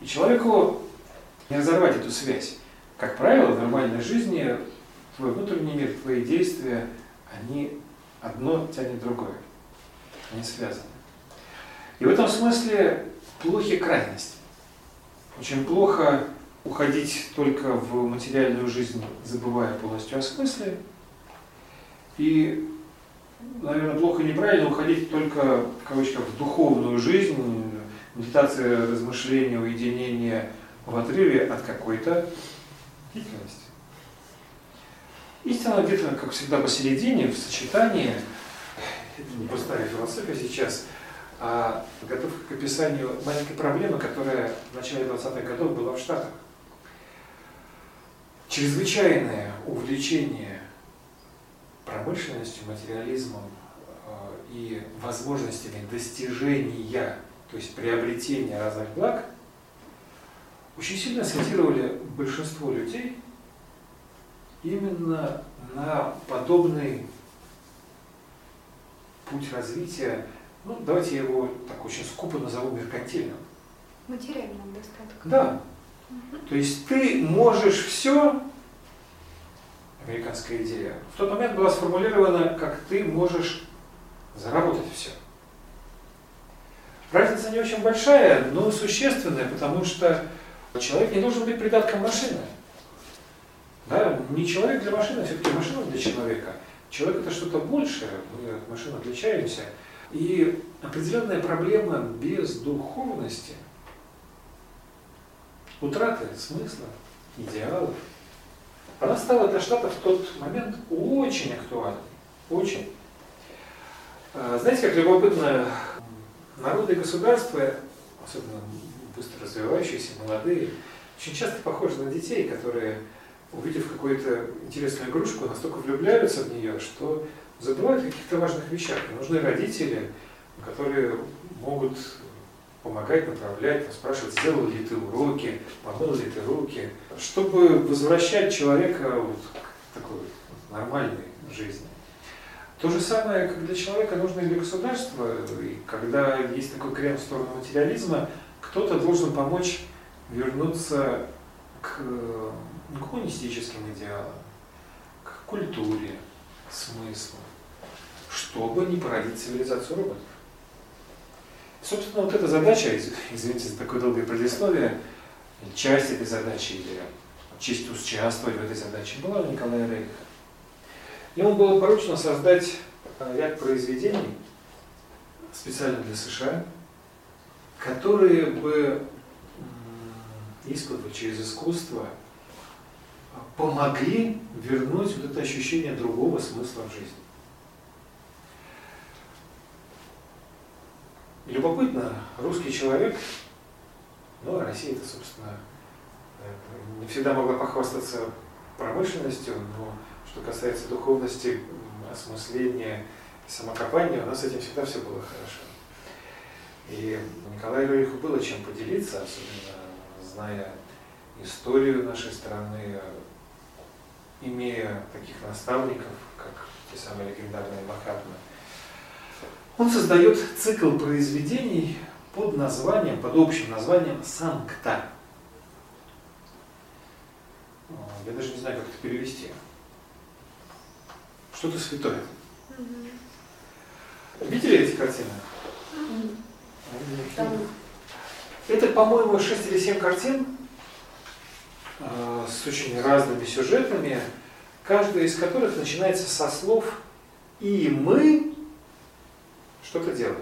И человеку не разорвать эту связь. Как правило, в нормальной жизни твой внутренний мир, твои действия, они одно тянет другое. Они связаны. И в этом смысле плохи крайности. Очень плохо уходить только в материальную жизнь, забывая полностью о смысле. И, наверное, плохо и неправильно уходить только, в кавычках, в духовную жизнь, медитация, размышления, уединение – в отрыве от какой-то деятельности. Истина где-то, как всегда, посередине, в сочетании, это не простая философия сейчас, а подготовка к описанию маленькой проблемы, которая в начале 20-х годов была в Штатах. Чрезвычайное увлечение промышленностью, материализмом э, и возможностями достижения, то есть приобретения разных благ – очень сильно схватировали большинство людей именно на подобный путь развития ну, давайте я его так очень скупо назову меркантильным. Материального достатка. Да. То есть ты можешь все, американская идея, в тот момент была сформулирована, как ты можешь заработать все. Разница не очень большая, но существенная, потому что человек не должен быть придатком машины. Да? Не человек для машины, а все-таки машина для человека. Человек это что-то большее, мы от машин отличаемся. И определенная проблема без духовности, утраты смысла, идеалов, она стала для Штатов в тот момент очень актуальной. Очень. А, знаете, как любопытно, народы и государства, особенно быстро развивающиеся, молодые, очень часто похожи на детей, которые, увидев какую-то интересную игрушку, настолько влюбляются в нее, что забывают о каких-то важных вещах. И нужны родители, которые могут помогать, направлять, спрашивать, сделал ли ты уроки, помыл ли ты руки, чтобы возвращать человека вот к такой нормальной жизни. То же самое, как для человека нужно и для государства, и когда есть такой крем в сторону материализма, кто-то должен помочь вернуться к гуманистическим идеалам, к культуре, к смыслу, чтобы не породить цивилизацию роботов. Собственно, вот эта задача, извините за такое долгое предисловие, часть этой задачи или честь участвовать в этой задаче была у Николая Рейха. Ему было поручено создать э, ряд произведений специально для США, которые бы из-под через искусство помогли вернуть вот это ощущение другого смысла в жизни. Любопытно, русский человек, ну, а Россия это, собственно, не всегда могла похвастаться промышленностью, но что касается духовности, осмысления, самокопания, у нас с этим всегда все было хорошо. И Николаю Рериху было чем поделиться, особенно зная историю нашей страны, имея таких наставников, как те самые легендарные Махатмы. Он создает цикл произведений под названием, под общим названием «Санкта». Я даже не знаю, как это перевести. Что-то святое. Видели эти картины? Это, по-моему, 6 или 7 картин э, с очень разными сюжетами, каждая из которых начинается со слов «и мы что-то делаем».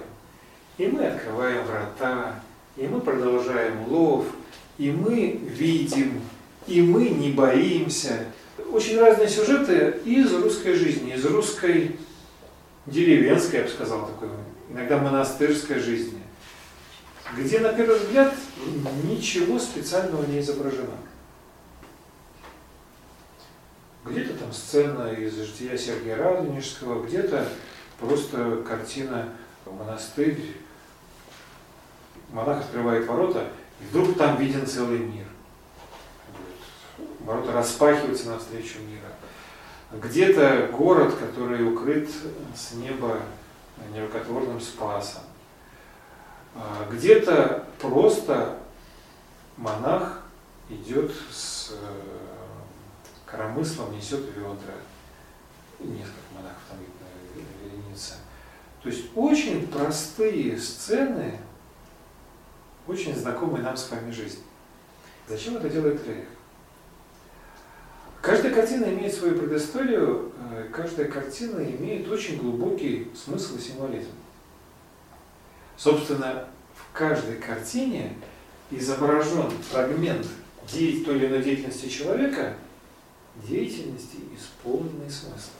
И мы открываем врата, и мы продолжаем лов, и мы видим, и мы не боимся. Очень разные сюжеты из русской жизни, из русской деревенской, я бы сказал, такой, иногда монастырской жизни где на первый взгляд ничего специального не изображено. Где-то там сцена из жития Сергея Радонежского, где-то просто картина монастырь, монах открывает ворота, и вдруг там виден целый мир. Ворота распахиваются навстречу мира. Где-то город, который укрыт с неба нерукотворным спасом. А, где-то просто монах идет с э, коромыслом, несет ведра. Несколько монахов там вереница. То есть очень простые сцены, очень знакомые нам с вами жизни. Зачем это делает Рейх? Каждая картина имеет свою предысторию, э, каждая картина имеет очень глубокий смысл и символизм. Собственно, в каждой картине изображен фрагмент той или иной деятельности человека, деятельности, исполненной смыслом.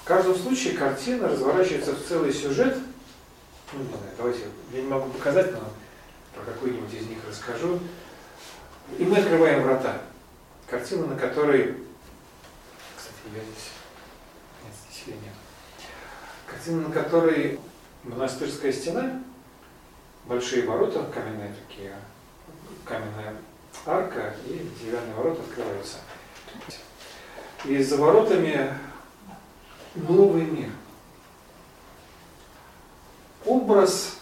В каждом случае картина разворачивается в целый сюжет. Ну, не знаю, давайте, я не могу показать, но про какой-нибудь из них расскажу. И мы открываем врата. Картина, на которой... Кстати, я здесь... Нет, здесь ее нет. Картина, на которой монастырская стена, большие ворота, каменные такие, каменная арка и деревянные ворота открываются. И за воротами новый мир. образ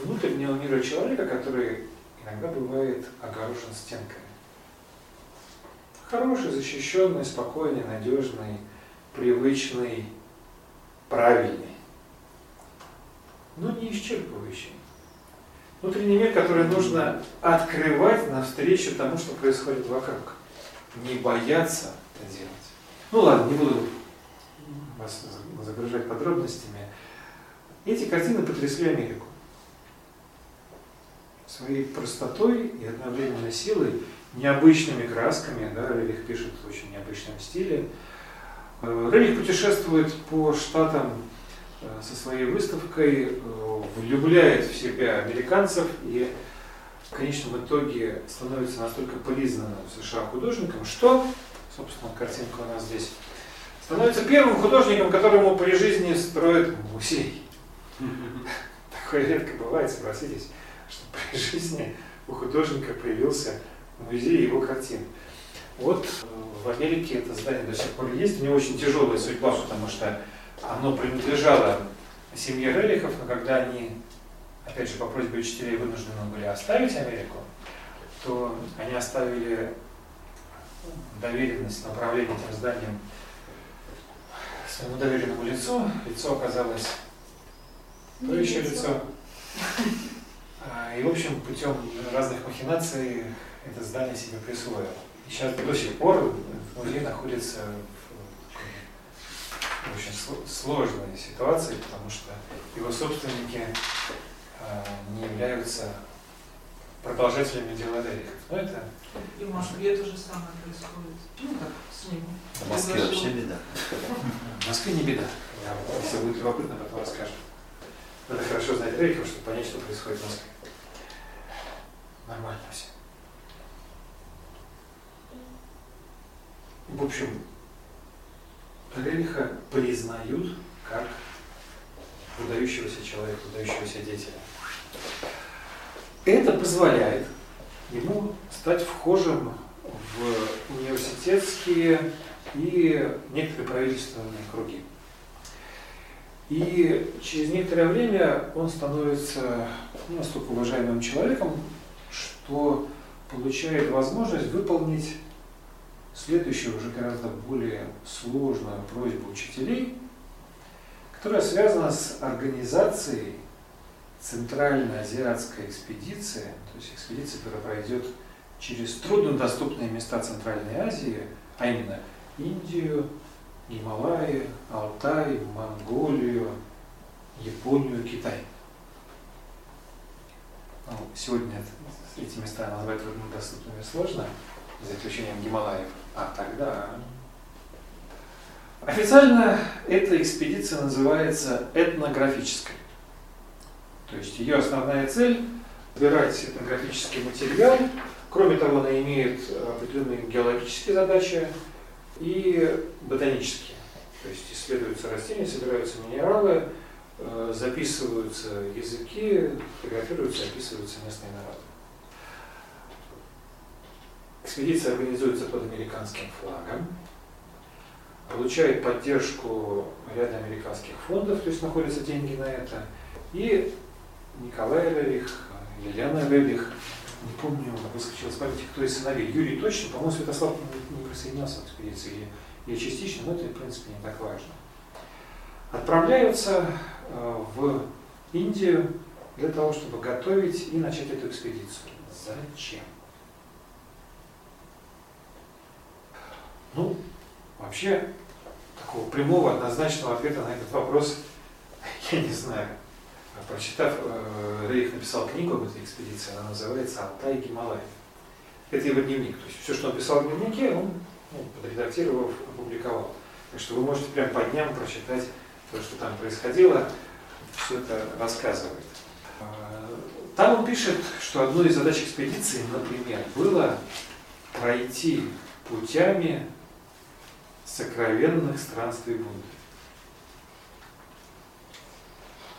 внутреннего мира человека, который иногда бывает огорожен стенками. Хороший, защищенный, спокойный, надежный, привычный, правильный, но не исчерпывающий. Внутренний мир, который нужно открывать навстречу тому, что происходит вокруг. Не бояться это делать. Ну ладно, не буду вас загружать подробностями. Эти картины потрясли Америку. Своей простотой и одновременно силой, необычными красками, да, Рерих пишет в очень необычном стиле. Э, Рерих путешествует по штатам э, со своей выставкой, э, влюбляет в себя американцев и в конечном итоге становится настолько признанным в США художником, что, собственно, картинка у нас здесь, становится первым художником, которому при жизни строят музей. Такое редко бывает, согласитесь, что при жизни у художника появился музей его картин. Вот э, в Америке это здание до сих пор есть. У него очень тяжелая судьба, потому что оно принадлежало семье Релихов, но когда они, опять же, по просьбе учителей вынуждены были оставить Америку, то они оставили доверенность направления этим зданием своему доверенному лицу. Лицо оказалось то еще лицо. А, И, в общем, путем разных махинаций это здание себе присвоил. И сейчас до сих пор музей находится в, очень сло- сложной ситуации, потому что его собственники а, не являются продолжателями дела Дерихов. Но это И в Москве то же самое происходит. Ну так, с ним. В Москве вообще беда. в Москве не беда. Я, если будет любопытно, потом расскажу. Надо хорошо знать Рейхов, чтобы понять, что происходит в Москве. Нормально все. В общем, Рейха признают как выдающегося человека, выдающегося деятеля. Это позволяет ему стать вхожим в университетские и некоторые правительственные круги. И через некоторое время он становится ну, настолько уважаемым человеком, что получает возможность выполнить следующую, уже гораздо более сложную просьбу учителей, которая связана с организацией Центральноазиатской экспедиции, то есть экспедиции, которая пройдет через труднодоступные места Центральной Азии, а именно Индию, Гималаи, Алтай, Монголию, Японию, Китай. Ну, сегодня эти места назвать труднодоступными сложно, за исключением Гималаев. А тогда... Официально эта экспедиция называется этнографической. То есть ее основная цель – собирать этнографический материал. Кроме того, она имеет определенные геологические задачи и ботанические. То есть исследуются растения, собираются минералы, э, записываются языки, фотографируются, описываются местные народы. Экспедиция организуется под американским флагом, получает поддержку ряда американских фондов, то есть находятся деньги на это. И Николай Рерих, Елена Рерих, не помню, выскочил с памяти, кто из сыновей. Юрий точно, по-моему, Святослав не, не присоединялся к экспедиции, или частично, но это, в принципе, не так важно. Отправляются э, в Индию для того, чтобы готовить и начать эту экспедицию. Зачем? Ну, вообще, такого прямого, однозначного ответа на этот вопрос я не знаю. Прочитав, э, Рейх написал книгу об этой экспедиции, она называется «Алтай Гималай». Это его дневник. То есть все, что он писал в дневнике, он, ну, подредактировав, опубликовал. Так что вы можете прям по дням прочитать то, что там происходило, все это рассказывает. Э, Там он пишет, что одной из задач экспедиции, например, было пройти путями сокровенных странствий Будды.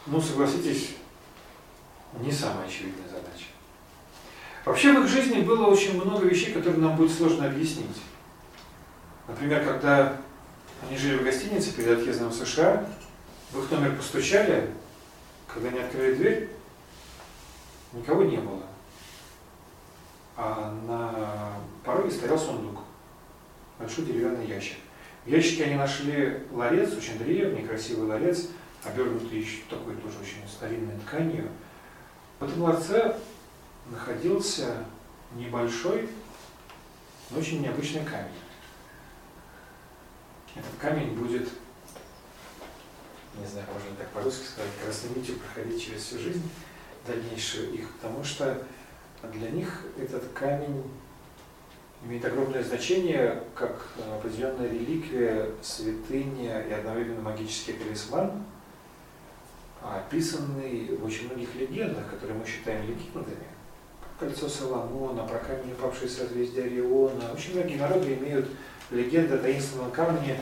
Ну, согласитесь, не самая очевидная задача. Вообще в их жизни было очень много вещей, которые нам будет сложно объяснить. Например, когда они жили в гостинице перед отъездом в США, в их номер постучали, когда они открыли дверь, никого не было. А на пороге стоял сундук, большой деревянный ящик. В ящике они нашли ларец, очень древний, красивый ларец, обернутый еще такой тоже очень старинной тканью. В этом ларце находился небольшой, но очень необычный камень. Этот камень будет, не знаю, можно так по-русски сказать, красной нитью проходить через всю жизнь дальнейшую их, потому что для них этот камень имеет огромное значение как определенная реликвия, святыня и одновременно магический талисман, описанный в очень многих легендах, которые мы считаем легендами. Кольцо Соломона, про камень, упавший с созвездия Ориона. Очень многие народы имеют легенды о таинственном камне,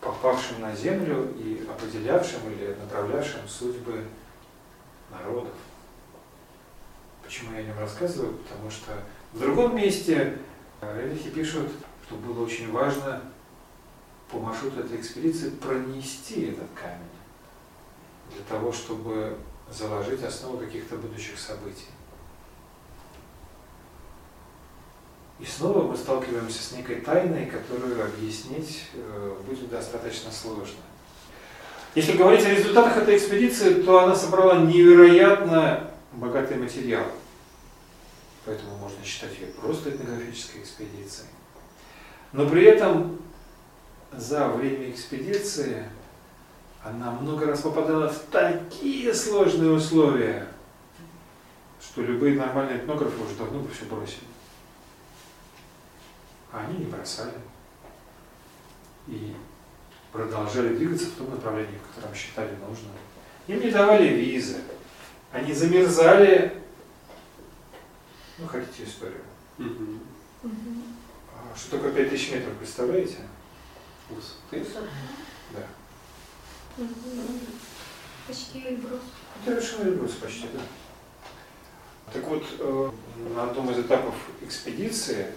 попавшем на землю и определявшем или направлявшем судьбы народов. Почему я о нем рассказываю? Потому что в другом месте Релихи пишут, что было очень важно по маршруту этой экспедиции пронести этот камень для того, чтобы заложить основу каких-то будущих событий. И снова мы сталкиваемся с некой тайной, которую объяснить э, будет достаточно сложно. Если говорить о результатах этой экспедиции, то она собрала невероятно богатый материал. Поэтому можно считать ее просто этнографической экспедицией. Но при этом за время экспедиции она много раз попадала в такие сложные условия, что любые нормальные этнографы уже давно бы все бросили. А они не бросали. И продолжали двигаться в том направлении, в котором считали нужным. Им не давали визы. Они замерзали. Ну, хотите историю? Мгм. А Что такое 5000 метров, представляете? Высоты. Да. Почти Эльбрус. Это совершенно Эльбрус почти, да. Так вот, э, на одном из этапов экспедиции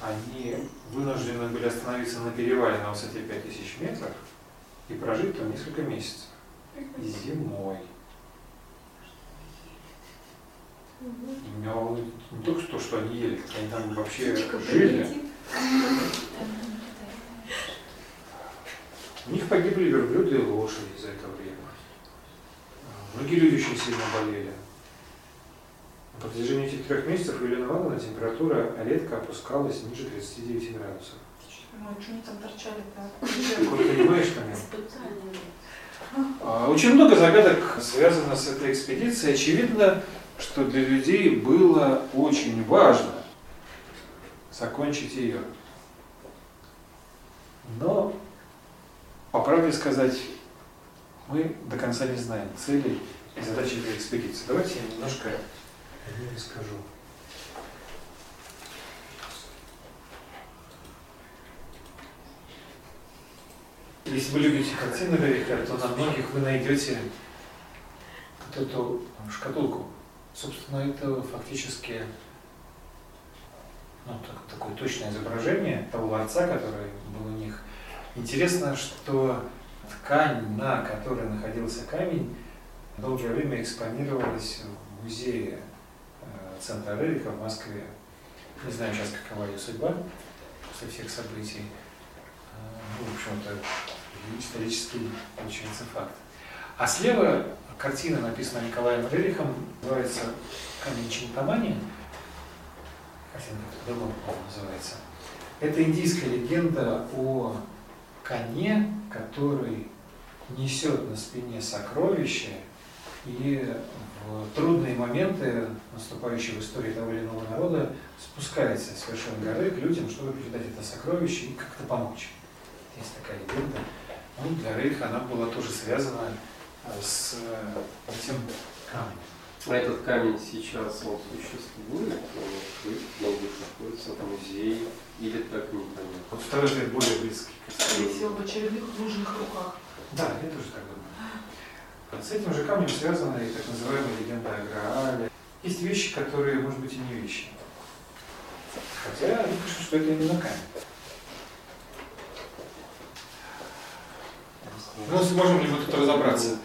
они вынуждены были остановиться на перевале на высоте 5000 метров и прожить там несколько месяцев. Зимой. И меня волнует не только то, что они ели, как они там вообще жили. У них погибли верблюды и лошади за это время. Многие люди очень сильно болели. На протяжении этих трех месяцев у Елены Ивановны температура редко опускалась ниже 39 градусов. Ой, что они там торчали, да? Ты хоть понимаешь, там А, Очень много загадок связано с этой экспедицией. Очевидно, что для людей было очень важно закончить ее. Но, по правде сказать, мы до конца не знаем целей и задачи этой экспедиции. Давайте я немножко о расскажу. Если вы любите картины Рериха, то на многих вы найдете вот эту шкатулку. Собственно, это фактически ну, так- такое точное изображение того ларца, который был у них. Интересно, что ткань, на которой находился камень, долгое время экспонировалась в музее э, центра Рериха в Москве. Не знаю сейчас, какова ее судьба после всех событий. Э, Ну, в общем-то, исторический получается факт. А слева картина, написанная Николаем Рерихом, называется «Камень Чинтамани». Картина по-другому называется. Это индийская легенда о коне, который несет на спине сокровища и в трудные моменты, наступающие в истории того или иного народа, спускается с вершин горы к людям, чтобы передать это сокровище и как-то помочь. Есть такая легенда. Ну, для Рейха она была тоже связана с э, этим камнем. А этот камень сейчас он существует, он открыт, он будет находится в музее, или так непонятно. Вот второй ответ более близкий. Скорее всего, в очередных нужных руках. Да, я тоже так думаю. С этим же камнем связана и так называемая легенда о Граале. Есть вещи, которые, может быть, и не вещи. Хотя они пишут, что это именно камень. Ну, сможем ли мы тут разобраться?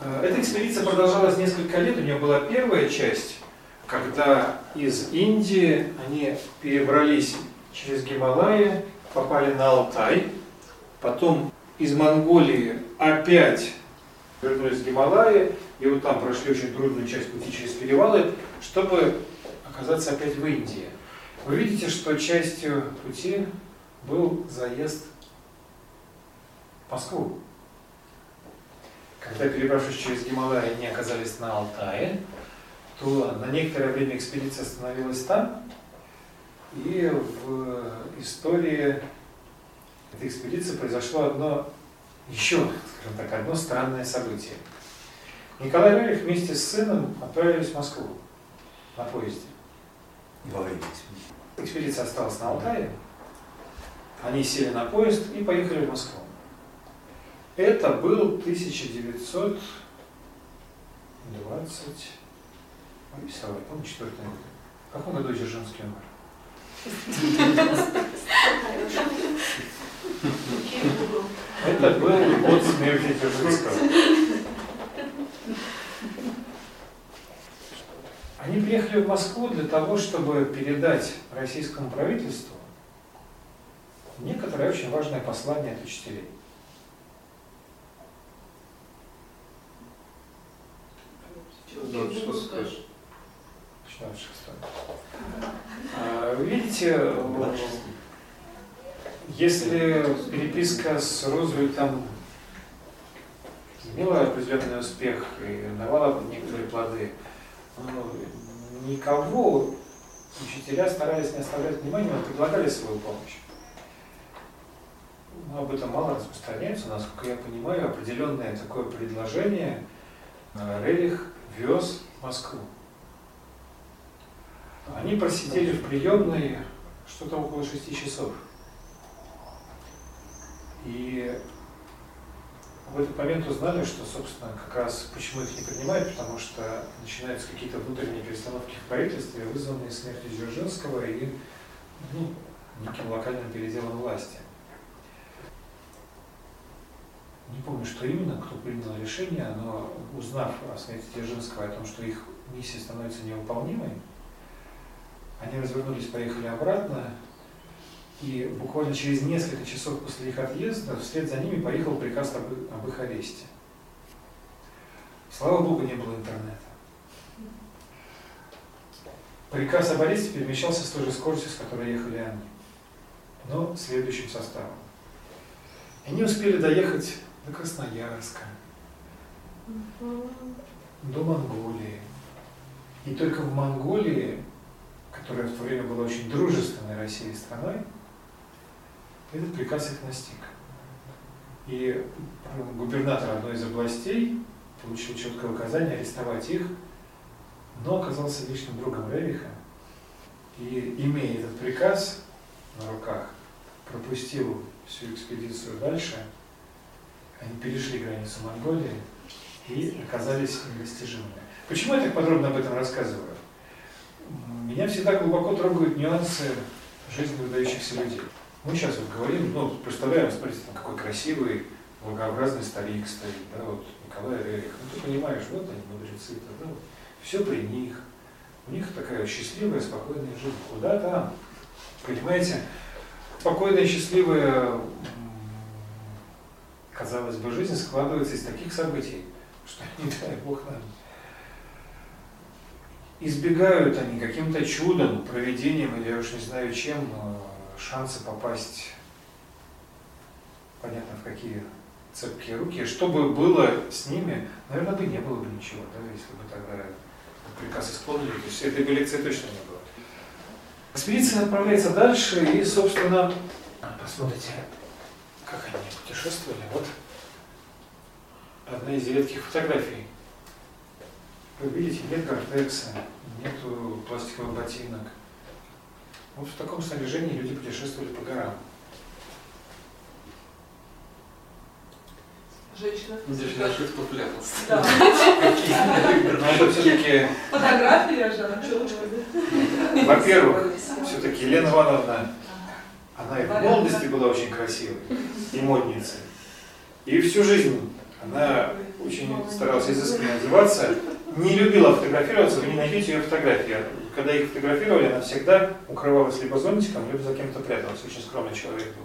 Э, Эта экспедиция продолжалась несколько лет. У нее была первая часть, когда из Индии они перебрались через Гималаи, попали на Алтай, потом из Монголии опять вернулись в Гималаи, и вот там прошли очень трудную часть пути через перевалы, чтобы оказаться опять в Индии. Вы видите, что частью пути был заезд в Москву. Когда, перебравшись через Гималаи, они оказались на Алтае, то на некоторое время экспедиция остановилась там, и в истории этой экспедиции произошло одно, еще, скажем так, одно странное событие. Николай Рерих вместе с сыном отправились в Москву на поезде. Во время экспедиции. Экспедиция осталась на Алтае, они сели на поезд и поехали в Москву. Это был 1920, ой, Савва, помню, четвертый год. В каком году Дзержинский умер? Это был год смерти Дзержинского. Они приехали в Москву для того, чтобы передать российскому правительству некоторое очень важное послание от учителей. Ну, что скажешь? Что шестой. А, Вы видите, если переписка с Рузвельтом имела определенный успех и давала некоторые плоды, ну, никого учителя старались не оставлять внимания, но предлагали свою помощь. Но об этом мало распространяется, насколько я понимаю, определенное такое предложение Рерих вез в Москву. Они просидели в приемной что-то около шести часов. И в этот момент узнали, что, собственно, как раз почему их не принимают, потому что начинаются какие-то внутренние перестановки в правительстве, вызванные смертью Дзержинского и ну, неким локальным переделом власти. Не помню, что именно, кто принял решение, но узнав о смерти Дзержинского, о том, что их миссия становится невыполнимой, они развернулись, поехали обратно, и буквально через несколько часов после их отъезда вслед за ними поехал приказ об, об их аресте. Слава Богу, не было интернета. Приказ об аресте перемещался с той же скоростью, с которой ехали они, но следующим составом. Они успели доехать до Красноярска, до Монголии. И только в Монголии, которая в то время была очень дружественной России страной, этот приказ их настиг. И губернатор одной из областей получил четкое указание арестовать их, но оказался личным другом Рериха. И, имея этот приказ на руках, пропустил всю экспедицию дальше, они перешли границу Монголии и оказались недостижимыми. Почему я так подробно об этом рассказываю? Меня всегда глубоко трогают нюансы жизни выдающихся людей. Мы сейчас вот говорим, ну, представляем, смотрите, там какой красивый, благообразный старик стоит, да, вот Николай Рерих. Ну, ты понимаешь, вот они, мудрецы, да, вот, все при них. У них такая счастливая, спокойная жизнь. Куда там? Понимаете? Спокойная, счастливая, казалось бы, жизнь складывается из таких событий, что, не дай Бог нам, избегают они каким-то чудом, проведением или я уж не знаю чем, шансы попасть, понятно, в какие цепкие руки. Что бы было с ними, наверное, бы не было бы ничего, да, если бы тогда приказ исполнили, то есть этой бы лекции точно не было. Экспедиция отправляется дальше и, собственно, посмотрите, как они путешествовали. Вот одна из редких фотографий. Вы видите, нет гортекса, нету пластиковых ботинок. Вот в таком снаряжении люди путешествовали по горам. Женщина. Здесь наших туфлялась. Да. Но это все-таки, Фотографии я же, во-первых, все-таки Елена Ивановна, она и в молодости была очень красивой, и модницей. И всю жизнь Она очень старалась изысканно одеваться, не любила фотографироваться, вы не найдете ее фотографии. Когда их фотографировали, она всегда укрывалась либо зонтиком, либо за кем-то пряталась. Очень скромный человек был.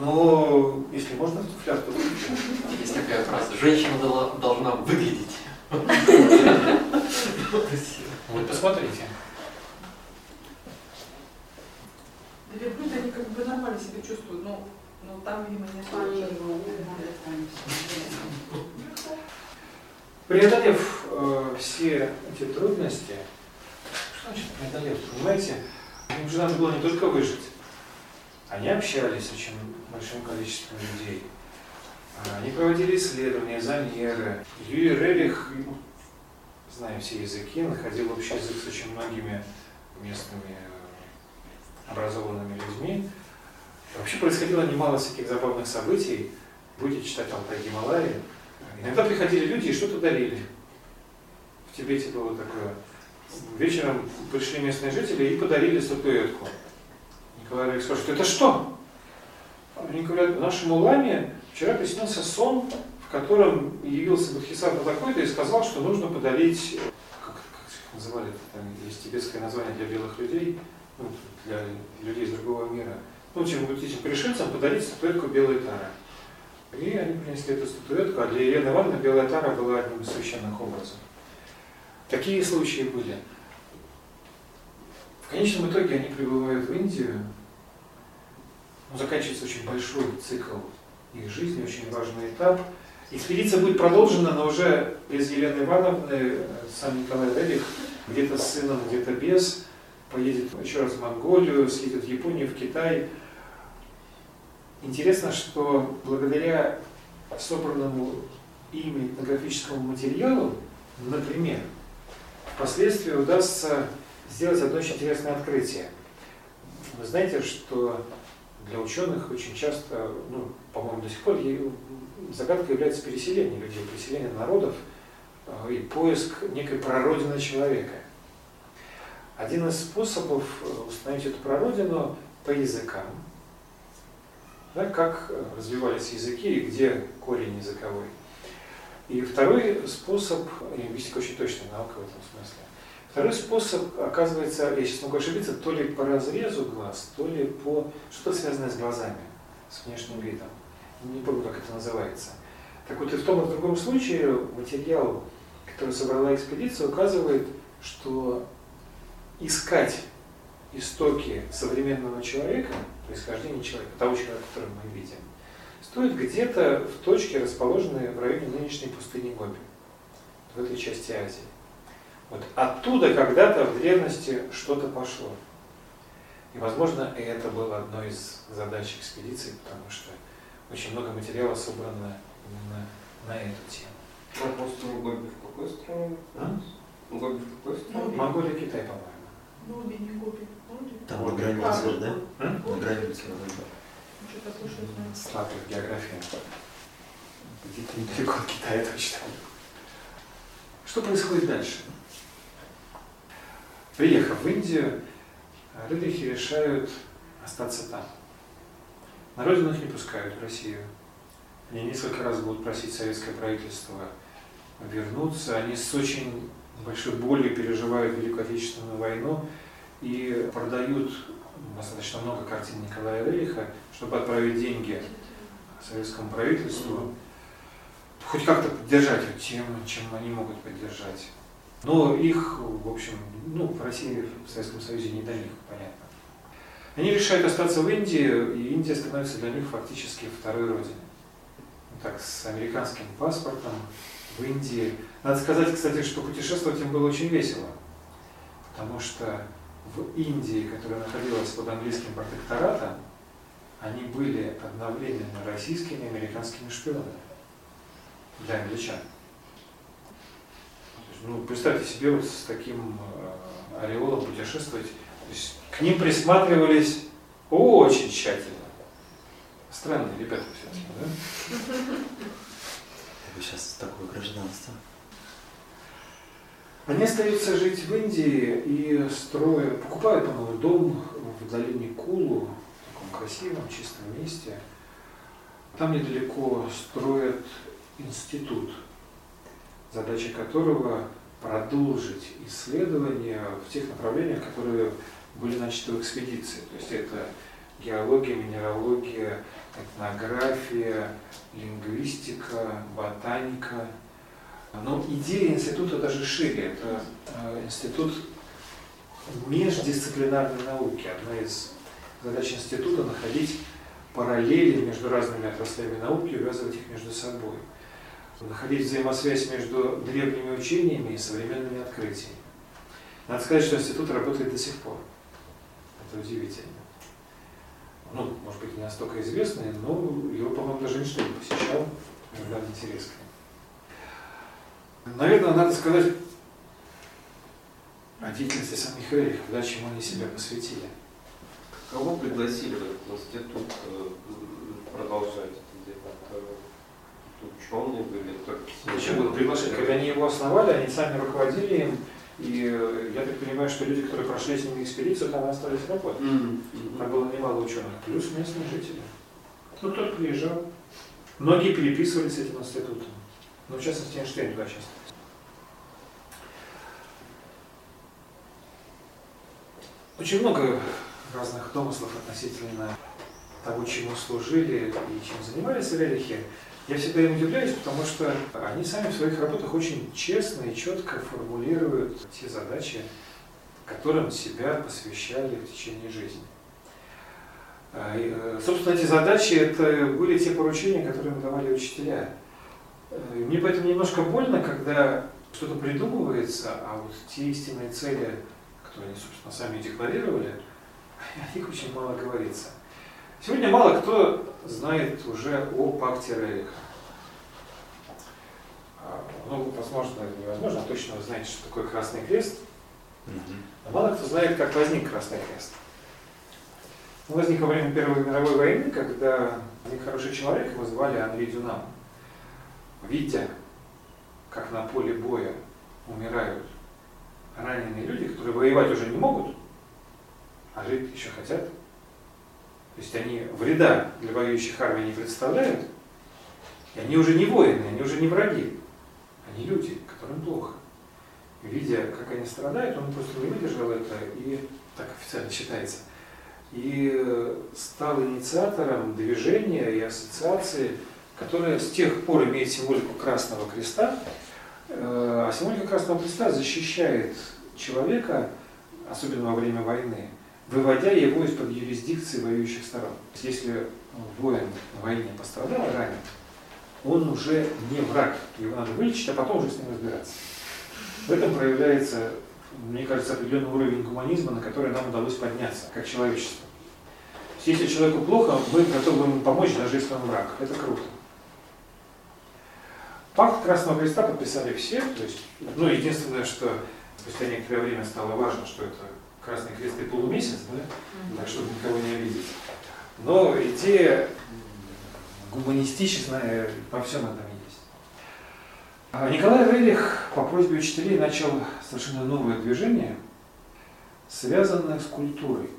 Но если можно в туфлях, то Есть такая фраза. Женщина должна выглядеть. вот посмотрите. Верблюды, они как бы нормально себя чувствуют, но, но там, видимо, не особо. Преодолев э, все эти трудности, что значит преодолев, понимаете, им же надо было не только выжить. Они общались с очень большим количеством людей. А, Они проводили исследования, замеры. Юрий Рерих, ну, зная все языки, находил общий язык с очень многими местными э, образованными людьми. Вообще происходило немало всяких забавных событий. Будете читать Алтай Гималаи. Иногда приходили люди и что-то дарили. В Тибете было такое. Вечером пришли местные жители и подарили статуэтку. Николай Ильич спрашивает, это что? Они говорят, нашему ламе вчера приснился сон, в котором явился Бодхисаттва такой-то и сказал, что нужно подарить, как, как называли, там есть тибетское название для белых людей, ну, для людей из другого мира. Ну, чем этим пришельцам подарить статуэтку белой тары. И они принесли эту статуэтку, а для Елены Ивановны белая тара была одним из священных образов. Такие случаи были. В конечном итоге они прибывают в Индию, ну, заканчивается очень большой цикл их жизни, очень важный этап. Экспедиция будет продолжена, но уже без Елены Ивановны, э, сам Николай Рерих, где-то с сыном, где-то без, поедет еще раз в Монголию, съедет в Японию, в Китай. Интересно, что благодаря собранному ими этнографическому материалу, например, впоследствии удастся сделать одно очень интересное открытие. Вы знаете, что для ученых очень часто, ну, по-моему, до сих пор загадкой является переселение людей, переселение народов э, и поиск некой прародины человека. Один из способов э, установить эту прародину по языкам, да, как э, развивались языки и где корень языковой. И второй способ, лингвистика очень точная наука в этом смысле, второй способ, оказывается, я сейчас могу ошибиться, то ли по разрезу глаз, то ли по что-то связанное с глазами, с внешним видом. Не помню, как это называется. Так вот и в том и в другом случае материал, который собрала экспедиция, указывает, что искать истоки современного человека, происхождения человека, того человека, которого мы видим, стоит где-то в точке, расположенной в районе нынешней пустыни Гоби, в этой части Азии. Вот оттуда когда-то в древности что-то пошло. И, возможно, и это было одной из задач экспедиции, потому что очень много материала собрано именно на эту тему. Апостол Гоби в какой стране? А? Гоби в какой стране? Монголия, Китай, по-моему. Не. Гоби? Там Вот. на границе, А, да? М? На границе. Слабая география. Где-то недалеко от Китая точно. Что происходит дальше? Приехав в Индию, Рыдрихи решают остаться там. На родину их не пускают, в Россию. Они несколько раз будут просить советское правительство вернуться. Они с очень большой болью переживают Великую Отечественную войну и продают достаточно много картин Николая Рериха, чтобы отправить деньги советскому правительству, хоть как-то поддержать вот тем, чем они могут поддержать. Но их, в общем, ну, в России, в Советском Союзе не до них, понятно. Они решают остаться в Индии, и Индия становится для них фактически второй родиной. Так, с американским паспортом в Индии. Надо сказать, кстати, что путешествовать им было очень весело, потому что в Индии, которая находилась под английским протекторатом, они были одновременно российскими и американскими шпионами для англичан. Ну, представьте себе вот с таким э, ореолом путешествовать. То есть, к ним присматривались очень тщательно. Странные ребята все-таки, да? Вы сейчас такое гражданство. Они остаются жить в Индии и строят, покупают, по-моему, дом в долине Кулу, в таком красивом, чистом месте. Там недалеко строят институт, задача которого продолжить исследования в тех направлениях, которые были начаты в экспедиции. То есть это геология, минералогия, этнография, лингвистика, ботаника. Но идея института даже шире. Это э, институт междисциплинарной науки. Одна из задач института – находить параллели между разными отраслями науки увязывать их между собой. Находить взаимосвязь между древними учениями и современными открытиями. Надо сказать, что институт работает до сих пор. Это удивительно. Ну, может быть, не настолько известный, но его, по-моему, даже не посещал. Иногда интерес Наверное, надо сказать о деятельности самих Эрихов, да, чему они себя посвятили. Кого пригласили в этот институт э, продолжать это дело? Это ученые были? Зачем было приглашать? Когда они его основали, они сами руководили им, и э, я так понимаю, что люди, которые прошли с ними экспедицию, там остались работать. Mm-hmm. Там было немало ученых, плюс местные жители. Ну, кто-то приезжал. Многие переписывались с этим институтом. Ну, в частности, Эйнштейн туда часто. Очень много разных домыслов относительно того, чему служили и чем занимались релихи. Я всегда им удивляюсь, потому что они сами в своих работах очень честно и четко формулируют те задачи, которым себя посвящали в течение жизни. А, э, собственно, эти задачи это были те поручения, которые им давали учителя. Э, мне поэтому немножко больно, когда что-то придумывается, а вот те истинные цели, которые они, собственно, сами декларировали, о них очень мало говорится. Сегодня мало кто знает уже о пакте Рериха. А, ну, возможно, невозможно, а точно вы знаете, что такое Красный Крест. Но мало кто знает, как возник Красный Крест. Он возник во время Первой мировой войны, когда один хороший человек, его звали Анри Дюнам. Видя, как на поле боя умирают раненые люди, которые воевать уже не могут, а жить еще хотят, то есть они вреда для воюющих армий не представляют, и они уже не воины, они уже не враги, они люди, которым плохо. видя, как они страдают, он просто не выдержал это, и так официально считается, и стал инициатором движения и ассоциации, которая с тех пор имеет символику Красного Креста, э, а символика Красного Креста защищает человека, особенно во время войны, выводя его из-под юрисдикции воюющих сторон. Если воин на войне пострадал, ранен, он уже не враг, его надо вылечить, а потом уже с ним разбираться. В этом проявляется, мне кажется, определенный уровень гуманизма, на который нам удалось подняться, как человечество. Если человеку плохо, мы готовы ему помочь, даже если он враг. Это круто. Пакт Красного Креста подписали все, то есть, ну, единственное, что спустя некоторое время стало важно, что это Красный Крест и полумесяц, да? так чтобы никого не обидеть. Но идея гуманистичная во всем этом есть. А Николай Рерих по просьбе учителей начал совершенно новое движение, связанное с культурой.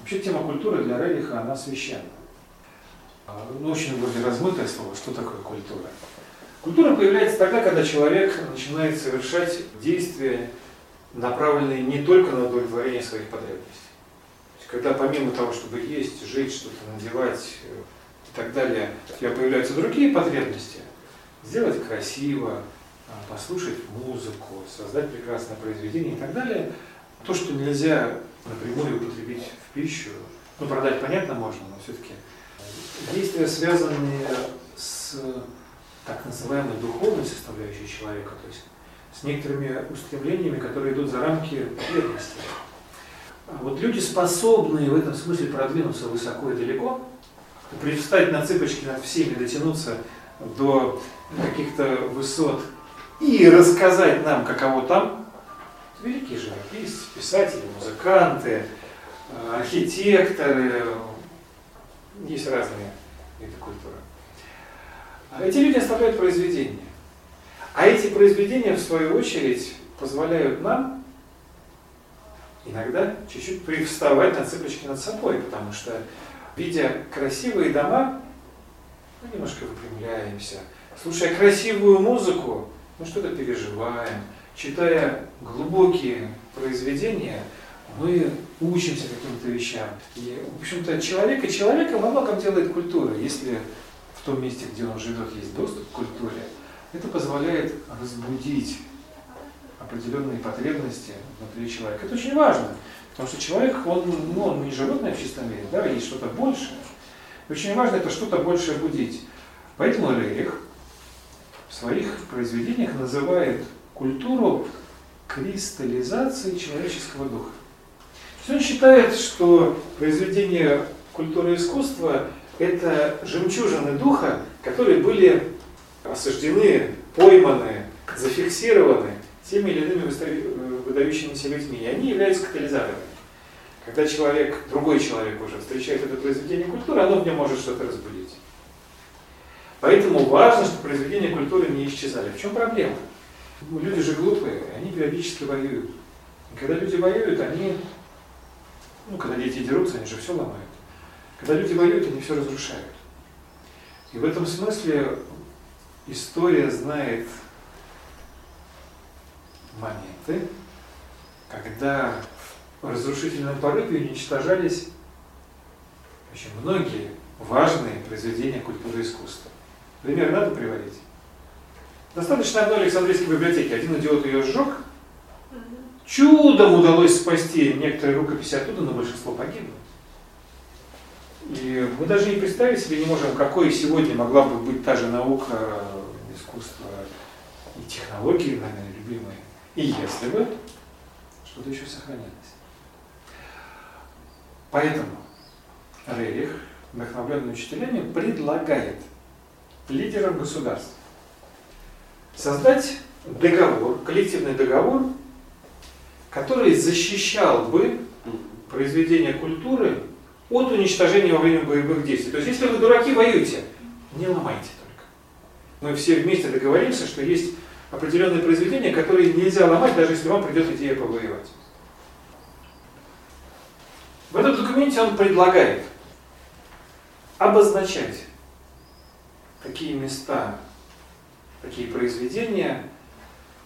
Вообще тема культуры для Рериха, она священна. А, ну, очень вроде размытое слово, что такое культура? Культура появляется тогда, когда человек начинает совершать действия направленные не только на удовлетворение своих потребностей. Когда помимо того, чтобы есть, жить, что-то надевать э, и так далее, у тебя появляются другие потребности, сделать красиво, а, послушать музыку, создать прекрасное произведение и так далее, то, что нельзя напрямую употребить в пищу, ну, продать, понятно, можно, но все-таки действия, связанные с так называемой духовной составляющей человека, то есть с некоторыми устремлениями, которые идут за рамки бедности. Вот люди, способные в этом смысле продвинуться высоко и далеко, привстать на цыпочки над всеми, дотянуться до каких-то высот и рассказать нам, каково там, великие живописцы, писатели, музыканты, архитекторы, есть разные виды культуры. А эти люди оставляют произведения. А эти произведения, в свою очередь, позволяют нам иногда чуть-чуть привставать на цыпочки над собой, потому что, видя красивые дома, мы немножко выпрямляемся. Слушая красивую музыку, мы что-то переживаем. Читая глубокие произведения, мы учимся каким-то вещам. И, в общем-то, человека человека во многом делает культура. Если том месте, где он живет, есть доступ к культуре, это позволяет разбудить определенные потребности внутри человека. Это очень важно, потому что человек, он, ну, он не животное в чистом виде, да, есть что-то большее. И очень важно это что-то большее будить. Поэтому Рерих в своих произведениях называет культуру кристаллизацией человеческого духа. То есть он считает, что произведение культуры и искусства – это жемчужины духа, которые были осуждены, пойманы, зафиксированы теми или иными э, выдающимися людьми. И они являются катализаторами. Когда человек, другой человек уже встречает это произведение культуры, оно в нем может что-то разбудить. Поэтому важно, чтобы произведения культуры не исчезали. В чем проблема? Ну, люди же глупые, они периодически воюют. И когда люди воюют, они, ну, когда дети дерутся, они же все ломают. Когда люди воюют, они все разрушают. И в этом смысле история знает моменты, когда в разрушительном порыве уничтожались очень многие важные произведения культуры и искусства. Пример надо приводить? Достаточно одной Александрийской библиотеки. Один идиот ее сжег. Чудом удалось спасти некоторые рукописи оттуда, но большинство погибло. И мы даже не представить себе не можем, какой сегодня могла бы быть та же наука, искусство и технологии, наверное, любимые. И если бы что-то еще сохранилось. Поэтому Рерих, вдохновленный учителями, предлагает лидерам государств создать договор, коллективный договор, который защищал бы произведение культуры от уничтожения во время боевых действий. То есть, если вы дураки, воюете, не ломайте только. Мы все вместе договоримся, что есть определенные произведения, которые нельзя ломать, даже если вам придет идея повоевать. В этом документе он предлагает обозначать такие места, такие произведения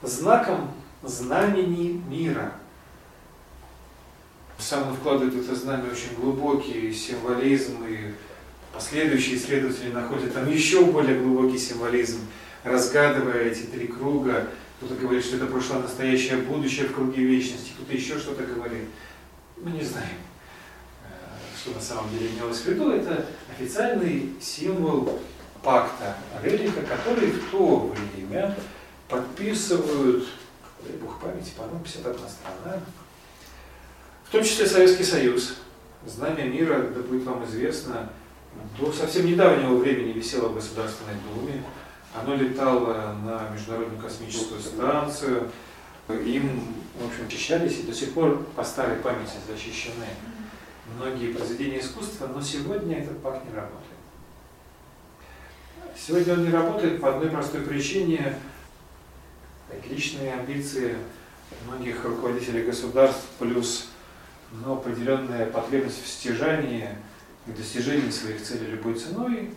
знаком знамений мира. Сам он вкладывает в это знамя очень глубокий символизм, и последующие исследователи находят там еще более глубокий символизм, разгадывая эти три круга. Кто-то говорит, что это прошлое, настоящее, будущее в круге вечности, кто-то еще что-то говорит. Мы не знаем, э, что на самом деле имелось в виду. Это официальный символ пакта Рерика, который в то время подписывают, дай бог памяти, по-моему, 51 страна, в том числе Советский Союз. Знамя мира, да будет вам известно, до совсем недавнего времени висело в Государственной Думе. Оно летало на Международную космическую станцию. Им, в общем, очищались и до сих пор по старой памяти защищены многие произведения искусства, но сегодня этот пакт не работает. Сегодня он не работает по одной простой причине. Личные амбиции многих руководителей государств плюс но определенная потребность в стяжании и достижении своих целей любой ценой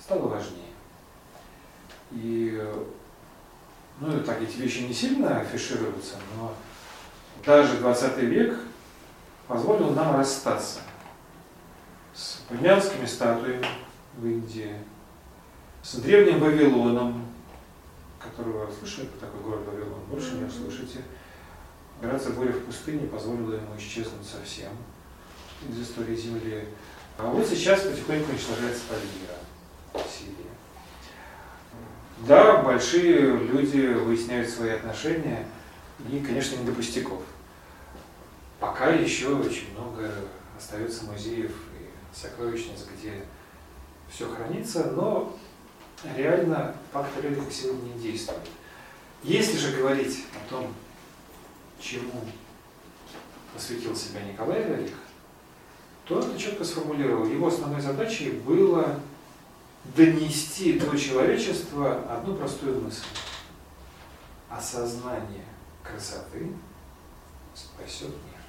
стала важнее. И ну, так эти вещи не сильно афишируются, но даже 20 век позволил нам расстаться с брянскими статуями в Индии, с древним Вавилоном, которого слышали такой город Вавилон, больше не услышите. Операция «Буря в пустыне» позволила ему исчезнуть совсем из истории Земли. А вот сейчас потихоньку уничтожается Пальмира, Сирия. Да, большие люди выясняют свои отношения, и, конечно, не до пустяков. Пока еще очень много остается музеев и сокровищниц, где все хранится, но реально Рериха сегодня не действует. Если же говорить о том, чему посвятил себя Николай Рерих, то он это четко сформулировал. Его основной задачей было донести до человечества одну простую мысль. Осознание красоты спасет мир.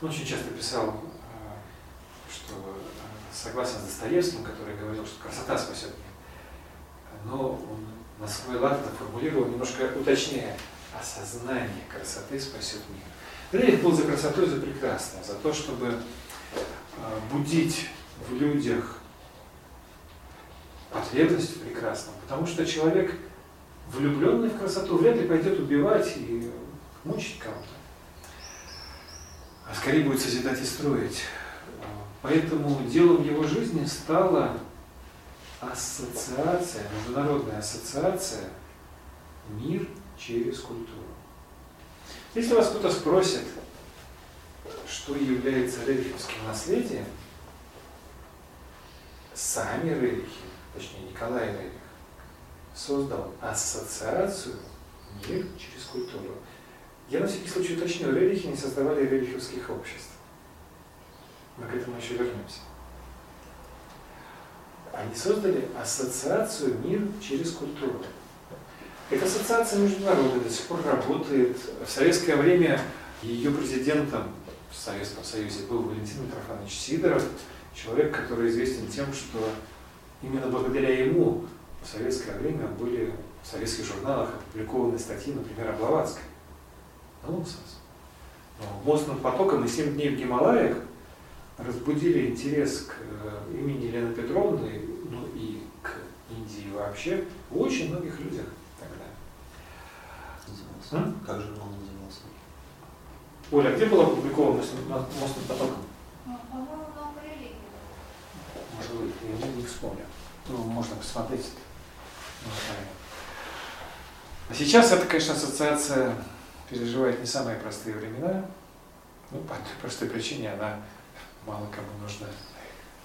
Он очень часто писал, э, что э, согласен с Достоевским, который говорил, что красота спасет мир. Но он на свой лад это формулировал, немножко уточняя, осознание красоты спасет мир. Рерих был за красоту и за прекрасное, за то, чтобы э, будить в людях потребность в прекрасном. Потому что человек, влюбленный в красоту, вряд ли пойдет убивать и мучить кого-то. А скорее будет созидать и строить. Поэтому делом его жизни стала ассоциация, международная ассоциация «Мир через культуру». Если вас кто-то спросит, что является рериховским наследием, сами рерихи, точнее Николай Рерих, создал ассоциацию «Мир через культуру». Я на всякий случай уточню, рерихи не создавали рериховских обществ. Мы к этому еще вернемся. Они создали ассоциацию «Мир через культуру». Эта ассоциация международная до сих пор работает. В советское время ее президентом в Советском Союзе был Валентин Митрофанович Сидоров, человек, который известен тем, что именно благодаря ему в советское время были в советских журналах опубликованы статьи, например, о Блаватской. Нонсенс. Но мостным потоком и семь дней в Гималаях разбудили интерес к э, имени Елены Петровны, ну и к Индии вообще, у очень многих людях. Назывался. М? Как журнал назывался? Оля, а где был опубликован мостным потоком? Ну, по-моему, новая религия. Может быть, я не, вспомню. Ну, можно посмотреть. А сейчас это, конечно, ассоциация переживает не самые простые времена. Ну, по той простой причине она мало кому нужна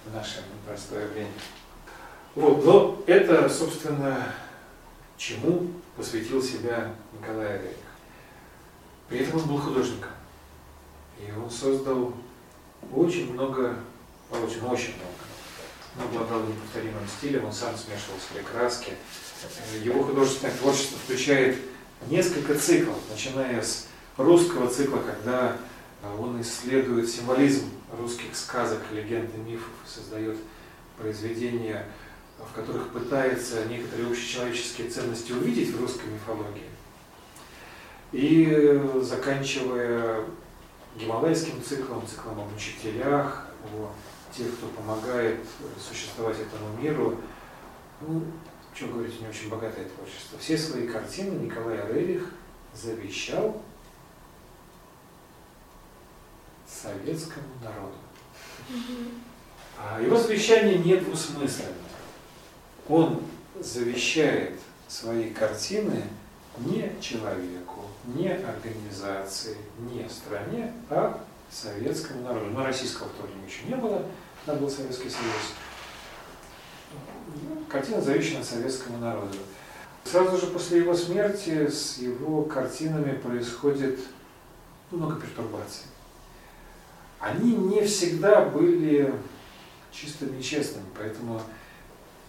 в наше непростое время. Вот, но это, собственно, чему посвятил себя Николай Рерих. При этом он был художником. И он создал очень много, очень, очень много. Он обладал неповторимым стилем, он сам смешивал свои краски. Его художественное творчество включает несколько циклов, начиная с русского цикла, когда он исследует символизм русских сказок, легенд и мифов, создает произведения, в которых пытается некоторые общечеловеческие ценности увидеть в русской мифологии. И заканчивая гималайским циклом, циклом об учителях, о тех, кто помогает существовать этому миру, ну, что говорить, у него очень богатое творчество. Все свои картины Николай Рерих завещал советскому народу. А его завещание не двусмысленно. Он завещает свои картины не человеку, не организации, не стране, а советскому народу. Но российского в то время еще не было, там был Советский Союз. Картина завещана советскому народу. Сразу же после его смерти с его картинами происходит много пертурбаций. Они не всегда были чистыми и честными, поэтому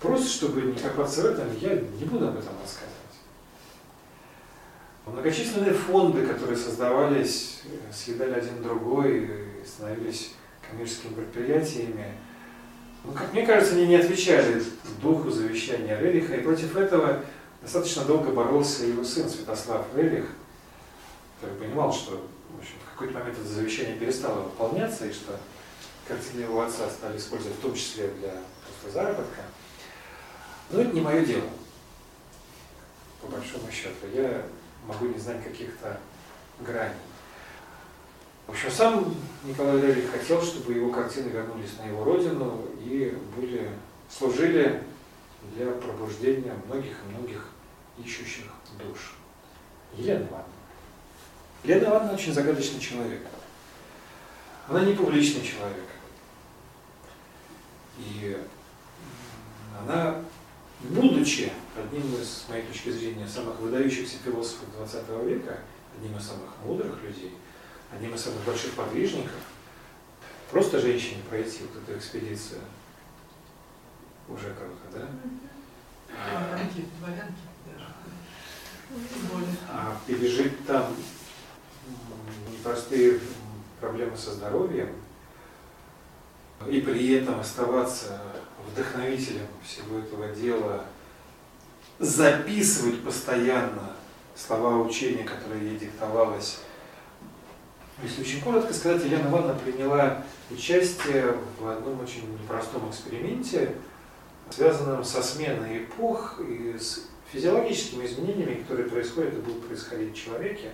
просто, чтобы не копаться в этом, я не буду об этом рассказывать. Многочисленные фонды, которые создавались, съедали один другой и становились коммерческими предприятиями, ну, как мне кажется, они не отвечали духу завещания Рериха, и против этого достаточно долго боролся его сын Святослав Рерих, который понимал, что в, общем, в какой-то момент это завещание перестало выполняться, и что картины его отца стали использовать в том числе для просто заработка. Но это не мое дело, по большому счету. Я могу не знать каких-то граней. В общем, сам Николай Рерих хотел, чтобы его картины вернулись на его родину и были, служили для пробуждения многих и многих ищущих душ. Елена Ивановна. Елена Ивановна очень загадочный человек. Она не публичный человек. И она, будучи одним из, с моей точки зрения, самых выдающихся философов XX века, одним из самых мудрых людей, одним из самых больших подвижников, просто женщине пройти вот эту экспедицию уже круто, да? А, Дворянки, дворянки даже. Тем более. а пережить там непростые проблемы со здоровьем, и при этом оставаться вдохновителем всего этого дела, записывать постоянно слова учения, которые ей диктовалось. Если очень коротко сказать, Елена Ивановна приняла участие в одном очень непростом эксперименте, связанном со сменой эпох и с физиологическими изменениями, которые происходят и будут происходить в человеке.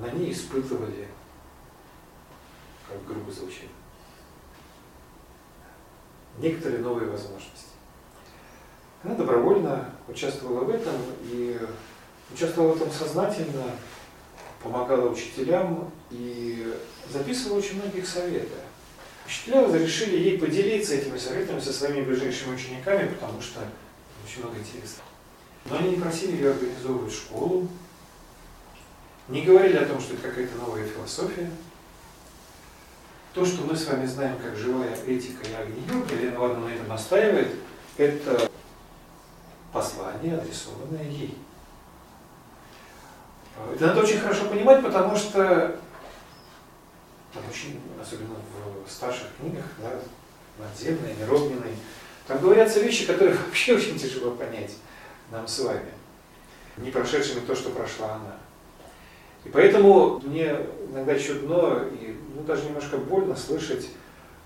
На ней испытывали, как грубо звучит, некоторые новые возможности. Она добровольно участвовала в этом и участвовала в этом сознательно, помогала учителям и записывала очень многих советы. Учителя разрешили ей поделиться этими советами со своими ближайшими учениками, потому что очень много интересного. Но они не просили ее организовывать школу, не говорили о том, что это какая-то новая философия. То, что мы с вами знаем как живая этика и агни-йога, Елена Ивановна на этом настаивает, это послание, адресованное ей. Это надо очень хорошо понимать, потому что там очень, особенно в старших книгах, да, надземной, неровненной, там говорятся вещи, которые вообще очень тяжело понять нам с вами, не прошедшими то, что прошла она. И поэтому мне иногда чудно и ну, даже немножко больно слышать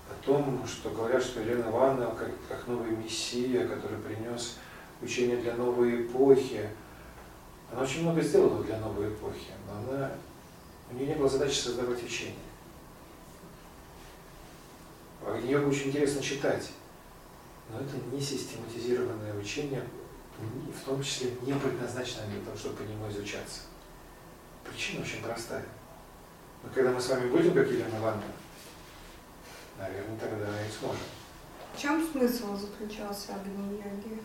о том, что говорят, что Елена Ивановна как, как новый мессия, который принес учение для новой эпохи. Она очень много сделала для новой эпохи, но она, у нее не было задачи создавать учение. Ее очень интересно читать, но это не систематизированное учение, в том числе не предназначено для того, чтобы по нему изучаться. Причина очень простая. Но когда мы с вами будем, как Елена Ивановна, наверное, тогда и сможем. В чем смысл заключался Агни-йоги?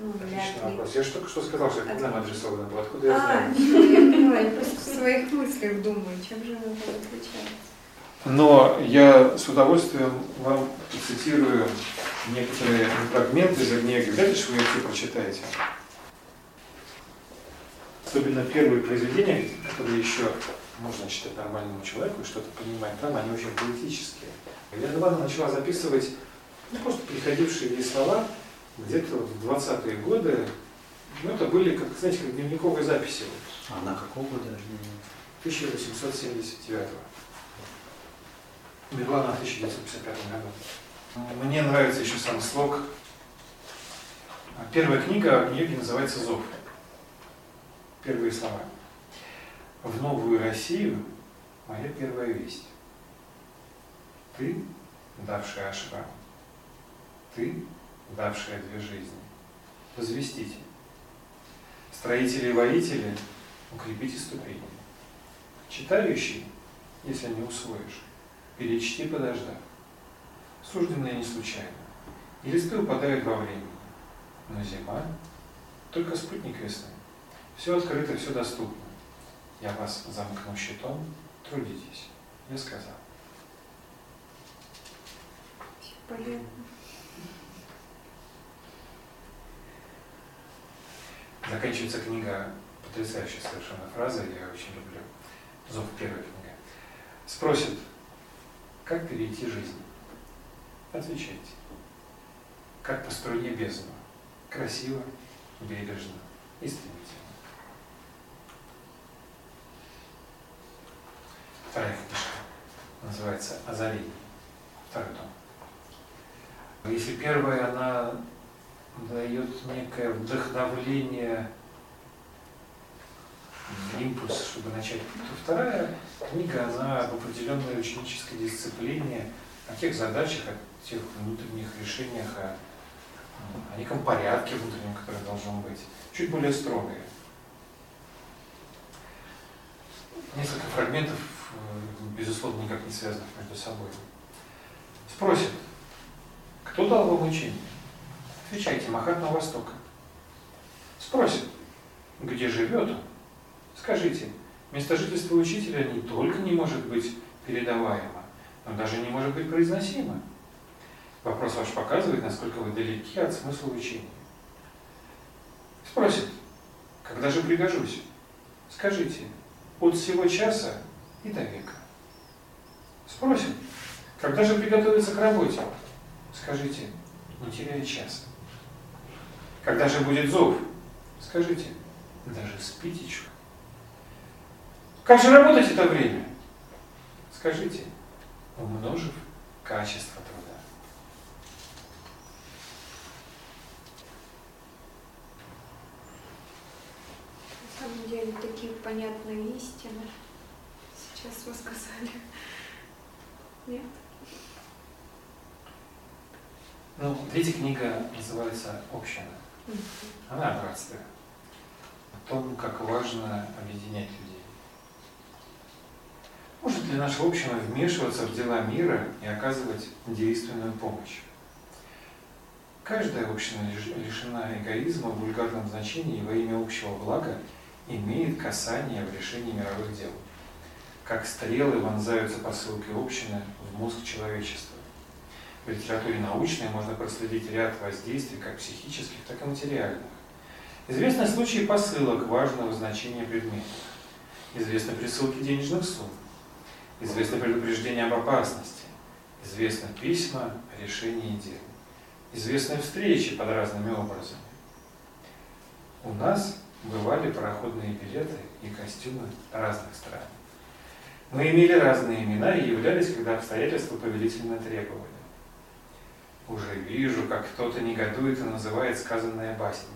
Ну, Отличный вопрос. Я же только что сказал, что это к нам адресовано было. Откуда я А, знаю? я поняла, я просто в своих мыслях думаю, чем же это заключается. Но я с удовольствием вам цитирую некоторые фрагменты из ли же вы их все прочитаете. Особенно первые произведения, которые еще можно читать нормальному человеку и что-то понимать там, они очень поэтические. Елена Ивановна начала записывать ну, просто приходившие ей слова где-то вот в 20-е годы. Ну, это были, как, знаете, как дневниковые записи. А на какого года рождения? 1879 Умерла она в 1955 году. Мне нравится еще сам слог. Первая книга Агни-йоги называется «Зов». Первые слова. В новую Россию моя первая весть. Ты, давшая ашрам, ты, давшая две жизни, возвестите. Строители и воители, укрепите ступени. Читающий, если не усвоишь, перечти подождав. Сужденное не случайно. И листы упадают во времени. Но зима — только спутник весны. Все открыто, все доступно. Я вас замкну щитом, трудитесь. Я сказал. Полезно. Заканчивается книга потрясающей совершенно фразой, я очень люблю. Зов первая книга. Спросит, как перейти жизнь? Отвечайте. Как по струне бездну. Красиво, бережно и стремительно. Вторая книжка называется «Озарение». Второй том. Если первая, она дает некое вдохновление, импульс, чтобы начать, то вторая книга, она об определенной ученической дисциплине, о тех задачах, о тех внутренних решениях, о, о неком порядке внутреннем, который должен быть, чуть более строгая. Несколько фрагментов, безусловно, никак не связанных между собой. Спросит, кто дал вам учение? Отвечайте, Махатма Востока. Спросит, где живет он? Скажите, место жительства учителя не только не может быть передаваемо, но даже не может быть произносимо. Вопрос ваш показывает, насколько вы далеки от смысла учения. Спросит, когда же пригожусь? Скажите, от всего часа и до века. Спросит, Когда же приготовиться к работе? Скажите, не теряя час. Когда же будет зов? Скажите, даже с пятичку. Как же работать это время? Скажите, умножив качество труда. На самом деле такие понятные истины сейчас вы сказали. Нет? Ну, третья книга называется «Община». Она о братстве. О том, как важно объединять людей. Может ли наша община вмешиваться в дела мира и оказывать действенную помощь? Каждая община лиш- лишена эгоизма в вульгарном значении во имя общего блага имеет касание в решении мировых дел. Как стрелы вонзаются посылки общины в мозг человечества. В литературе научной можно проследить ряд воздействий как психических, так и материальных. Известны случаи посылок важного значения предметов. Известны присылки денежных сумм. Известны предупреждения об опасности. Известны письма о решении дел. Известны встречи под разными образами. У нас бывали пароходные билеты и костюмы разных стран. Мы имели разные имена и являлись, когда обстоятельства повелительно требовали. Уже вижу, как кто-то негодует и называет сказанное баснями.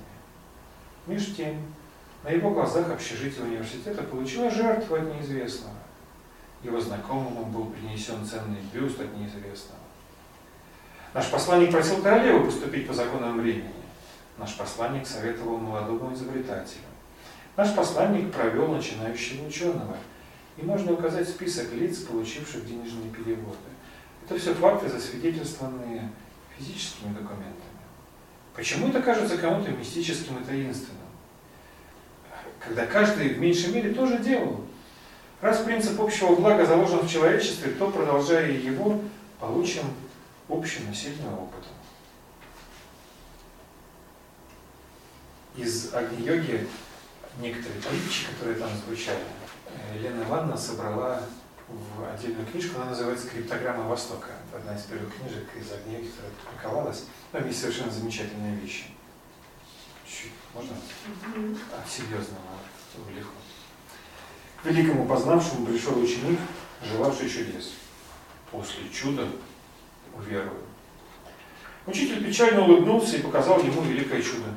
Меж тем, на его глазах общежитие университета получило жертву от неизвестного. Его знакомому был принесен ценный бюст от неизвестного. Наш посланник просил королеву поступить по законам времени. Наш посланник советовал молодому изобретателю. Наш посланник провел начинающего ученого. И можно указать список лиц, получивших денежные переводы. Это все факты, засвидетельствованные физическими документами. Почему это кажется кому-то мистическим и таинственным? Когда каждый в меньшей мере тоже делал. Раз принцип общего блага заложен в человечестве, то, продолжая его, получим общий насильный опыт. Из Агни-йоги некоторые притчи, которые там звучали, Елена Ивановна собрала в отдельную книжку, она называется «Криптограмма Востока». Одна из первых книжек из Агни-йоги, которая публиковалась. Там есть совершенно замечательные вещи. Чуть, можно? От серьезного в легко. К великому познавшему пришел ученик, желавший чудес. После чуда уверую. Учитель печально улыбнулся и показал ему великое чудо.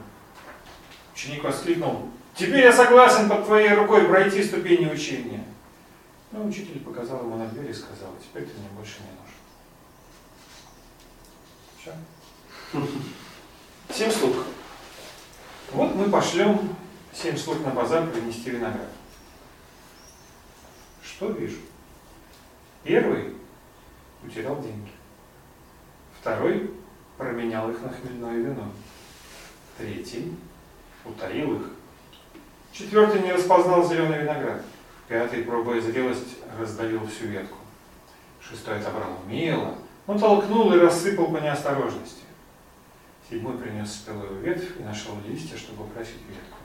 Ученик воскликнул, «Теперь я согласен под твоей рукой пройти ступени учения». Но учитель показал ему на дверь и сказал, «Теперь ты мне больше не нужен». Все. Семь слуг. Вот мы пошлем семь слуг на базар принести виноград. Что вижу? Первый утерял деньги. Второй променял их на хмельное вино. Третий утаил их. Четвертый не распознал зеленый виноград. Пятый, пробуя зрелость, раздавил всю ветку. Шестой отобрал умело, но толкнул и рассыпал по неосторожности. Седьмой принес спелую ветвь и нашел листья, чтобы украсить ветку.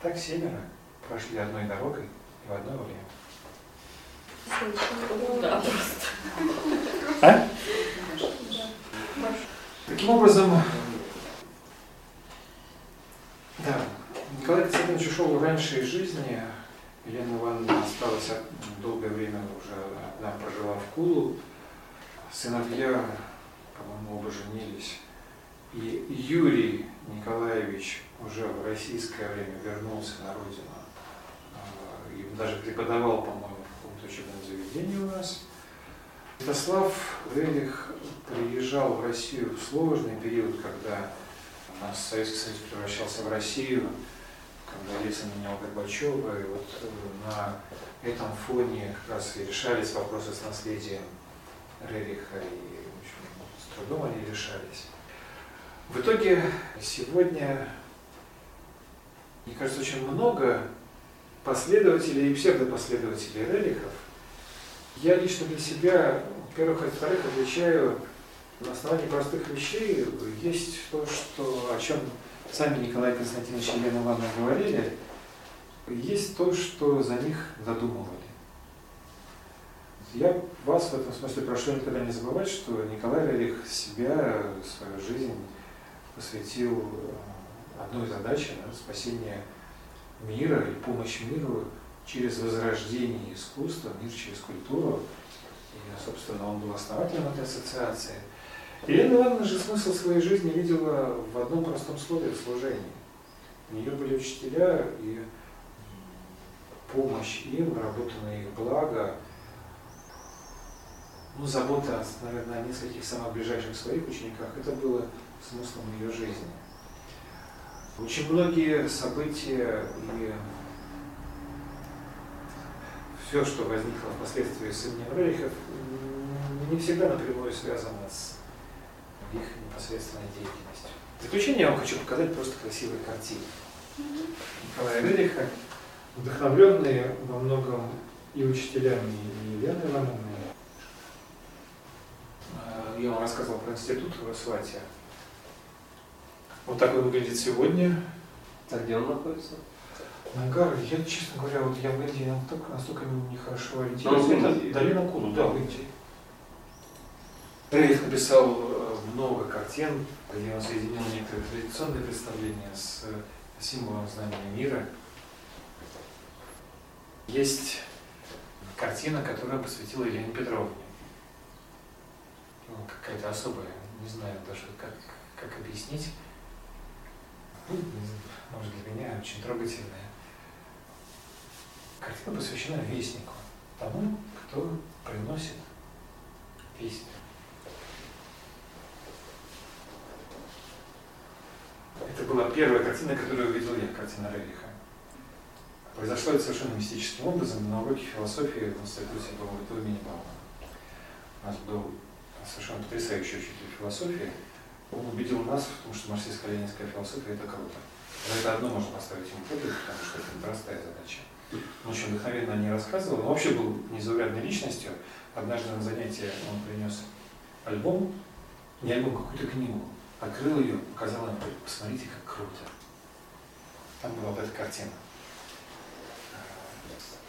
Так семеро прошли одной дорогой и в одно время. Да, А? Таким образом, да, Николай Константинович ушел раньше из жизни, Елена Ивановна осталась долгое время уже, она прожила в Кулу, сыновья, по-моему, оба женились, и Юрий Николаевич уже в российское время вернулся на родину. И даже преподавал, по-моему, в каком-то учебном заведении у нас. Святослав Рерих приезжал в Россию в сложный период, когда у нас Советский Союз превращался в Россию, когда Ельцин менял Горбачева, и вот э, на этом фоне как раз и решались вопросы с наследием Рериха, и в общем, с трудом они решались. В итоге сегодня, мне кажется, очень много последователей и псевдопоследователей Рерихов. Я лично для себя, во-первых, и во-вторых, отличаю на основании простых вещей. Есть то, что, о чем сами Николай Константинович и Елена Ивановна говорили, есть то, что за них додумывали. Я вас в этом смысле прошу никогда не забывать, что Николай Рерих себя, свою жизнь посвятил э, одной задаче да, спасение мира и помощь миру через возрождение искусства, мир через культуру. И, собственно, он был основателем этой ассоциации. Елена Ивановна же смысл своей жизни видела в одном простом слове – служении. У нее были учителя, и помощь им, работа на их благо, ну, забота, наверное, о нескольких самых ближайших своих учениках, это было смыслом ее жизни. Очень многие события и все, что возникло впоследствии с именем Рерихов, не всегда напрямую связано с их непосредственной деятельностью. В заключение я вам хочу показать просто красивые картины. Николая Рериха, вдохновленные во многом и учителями, и Еленой Ивановной. Э, Я вам рассказывал про институт в Свате. Вот так он выглядит сегодня. А где он находится? Нагар, я, честно говоря, вот я в Индии настолько, настолько нехорошо Ну, ориентируюсь. Это долина Куду, да, в Индии. Рейх написал э, много картин, где он соединил некоторые традиционные представления с э, символом знания мира. Есть картина, которую он посвятил Елене Петровне. Ну, какая-то особая, не знаю даже, как, как объяснить. Ну, может, для меня очень трогательная. Картина посвящена вестнику, тому, кто приносит песню. Это была первая картина, которую увидел я, картина Рериха. Произошло это совершенно мистическим образом на уроке философии в институте Баумана имени Баумана. У нас был совершенно потрясающий учитель философии. Он убедил нас в том, что марксистско-ленинская философия – это круто. За это одно можно поставить ему подвиг, потому что это непростая задача. Он очень вдохновенно о ней рассказывал. Он вообще был незаурядной личностью. Однажды на занятии он принес альбом, не альбом, а какую-то книгу. Открыл ее, показал говорит, посмотрите, как круто. Там была вот эта картина.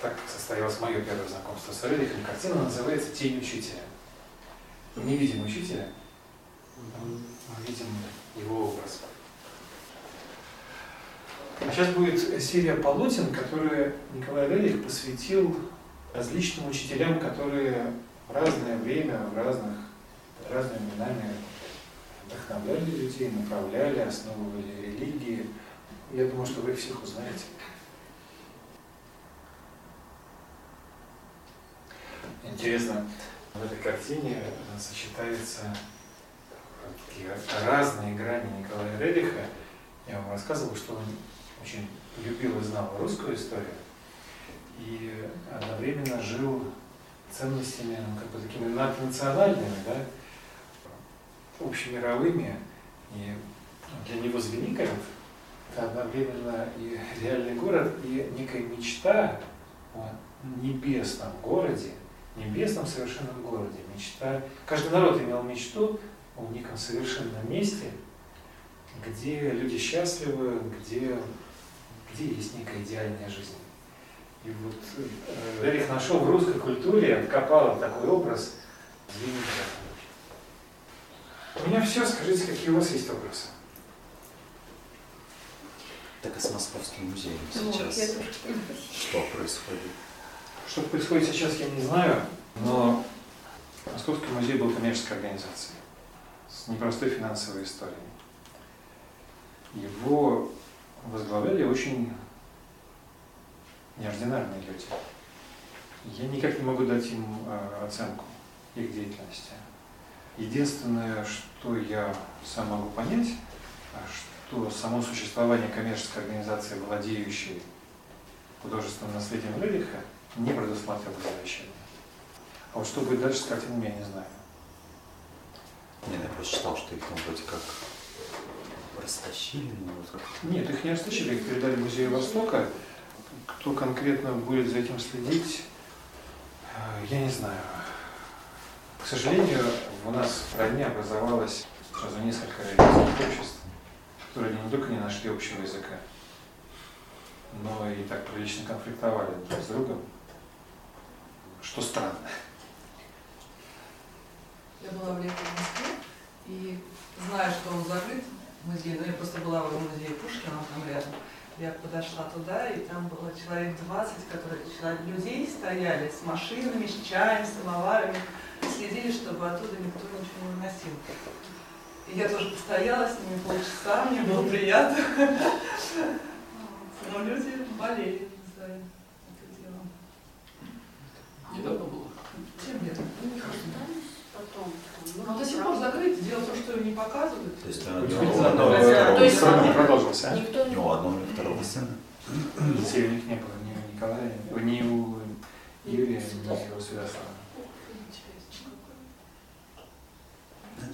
Так состоялось мое первое знакомство с Рерихом. Картина называется «Тень учителя». Мы не видим учителя, мы видим его образ. А сейчас будет серия полотен, которые Николай Рерих посвятил различным учителям, которые в разное время, в разных, разными именами вдохновляли людей, направляли, основывали религии. Я думаю, что вы их всех узнаете. Интересно, в этой картине сочетаются такие разные грани Николая Рериха. Я вам рассказывал, что он очень любил и знал русскую историю и одновременно жил ценностями, ну, как бы такими наднациональными, да, общемировыми. И для него Звенигород это одновременно и реальный город, и некая мечта о небесном городе, небесном совершенном городе. Мечта. Каждый народ имел мечту о неком совершенном месте, где люди счастливы, где, где есть некая идеальная жизнь. И вот э, Рерих нашел в русской культуре, откопал такой образ Звенигорода. У меня все, скажите, какие у вас есть вопросы? Так и с Московским музеем Вот, сейчас. Что происходит? Что происходит сейчас, я не знаю, но Московский музей был коммерческой организацией с непростой финансовой историей. Его возглавляли очень неординарные люди. Я никак не могу дать им э, оценку их деятельности. Единственное, что я сам могу понять, что само существование коммерческой организации, владеющей художественным наследием Рериха, не предусматривало завещание. А вот что будет дальше с картинами, я не знаю. Нет, я просто читал, что их там вроде как растащили, но как Нет, их не растащили, их передали Музею Востока. Кто конкретно будет за этим следить, э, я не знаю. К сожалению, у нас в стране образовалось сразу несколько религиозных обществ, которые не только не нашли общего языка, но и так прилично конфликтовали друг с другом, что странно. Я была в летом в Москве, и зная, что он закрыт, музей, ну я просто была в музее Пушкина там рядом, я подошла туда, и там было человек 20, которые, человек, людей стояли с машинами, с чаем, с самоварами, следили, чтобы оттуда никто ничего не выносил. И я тоже постояла с ними полчаса, мне было приятно. Но люди болели за это дело. Недавно было. Чем лет? Потом. Но до сих пор закрыто. Дело в том, что не показывают. То есть Ну, у него да, одного, да, второго продолжился, а? Никто У не... него одного или второго сына. Детей у них не было, ни у Николая, ни у Юрия, ни у Святослава.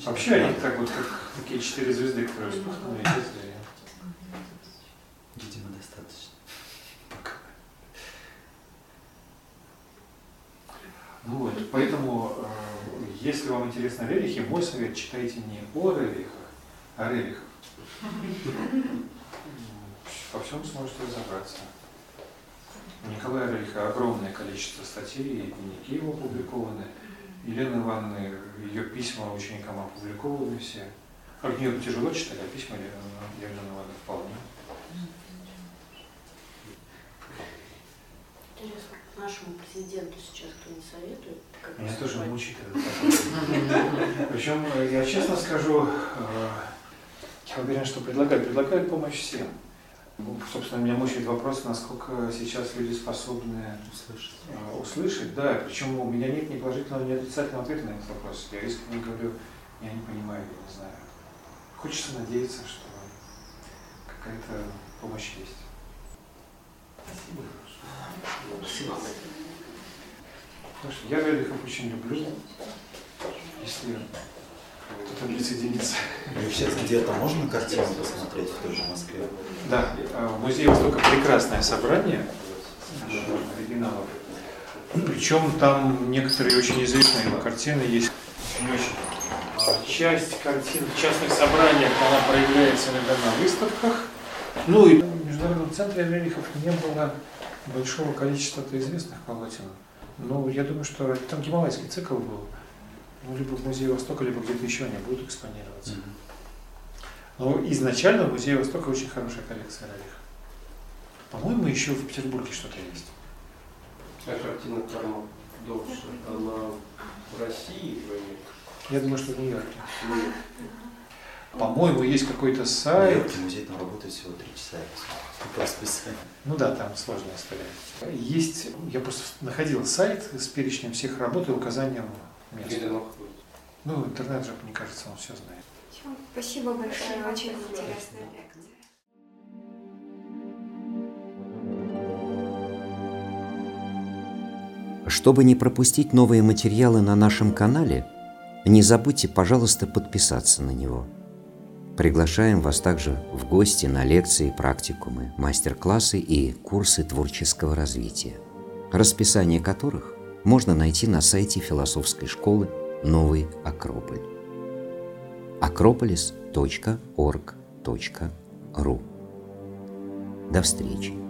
Вообще они так вот, как такие четыре звезды, которые вспыхнули, исчезли. Видимо, достаточно. Пока. Ну вот, поэтому, э, если вам интересно рерихи, мой совет читайте не о рерихах, а рерихах. Во всем сможете разобраться. У Николая Рериха огромное количество статей, и дневники его опубликованы. Елены Ивановны, ее письма ученикам опубликованы все. А нее тяжело читать, а письма Елены Ивановны вполне. Интересно, нашему президенту сейчас кто не советует? как Меня тоже поступать? мучает этот. Причем, э, я честно скажу, э, я уверен, что предлагают, предлагают помощь всем. Ну, Собственно, меня мучает вопрос, насколько сейчас люди способны Услышать. э, услышать. Да, причем у меня нет ни положительного, ни отрицательного ответа на этот вопрос. Я искренне говорю, я не понимаю, я не знаю. Хочется надеяться, что какая-то помощь есть. Спасибо. Спасибо. Потому что я Рерихов очень люблю. Если кто-то присоединится. И сейчас где-то можно картину посмотреть в той же Москве? Да, э, в Музее Востока прекрасное собрание э, оригиналов. Причем там некоторые очень известные картины есть. Очень. А Часть картин в частных собраниях, она проявляется иногда на выставках. Ну и в Международном центре Рерихов не было большого количества известных полотен. Ну, я думаю, что там гималайский цикл был. Ну, либо в Музее Востока, либо где-то еще они будут экспонироваться. Но изначально в Музее Востока очень хорошая коллекция Рериха. По-моему, еще в Петербурге что-то есть. А картина Карма Довша, она в России в Америке? Я думаю, что в Нью-Йорке. Нет. По-моему, есть какой-то сайт. Нью-Йорке музей там работает всего три часа. По расписанию. Ну да, там сложная история. Есть, я просто находил сайт с перечнем всех работ и указанием Где места. Ну, интернет же, мне кажется, он все знает. Спасибо большое, очень интересная лекция. Чтобы не пропустить новые материалы на нашем канале, не забудьте, пожалуйста, подписаться на него. Приглашаем вас также в гости на лекции, практикумы, мастер-классы и курсы творческого развития, расписание которых можно найти на сайте философской школы «Новый Акрополь» акрополис.орг.ру До встречи!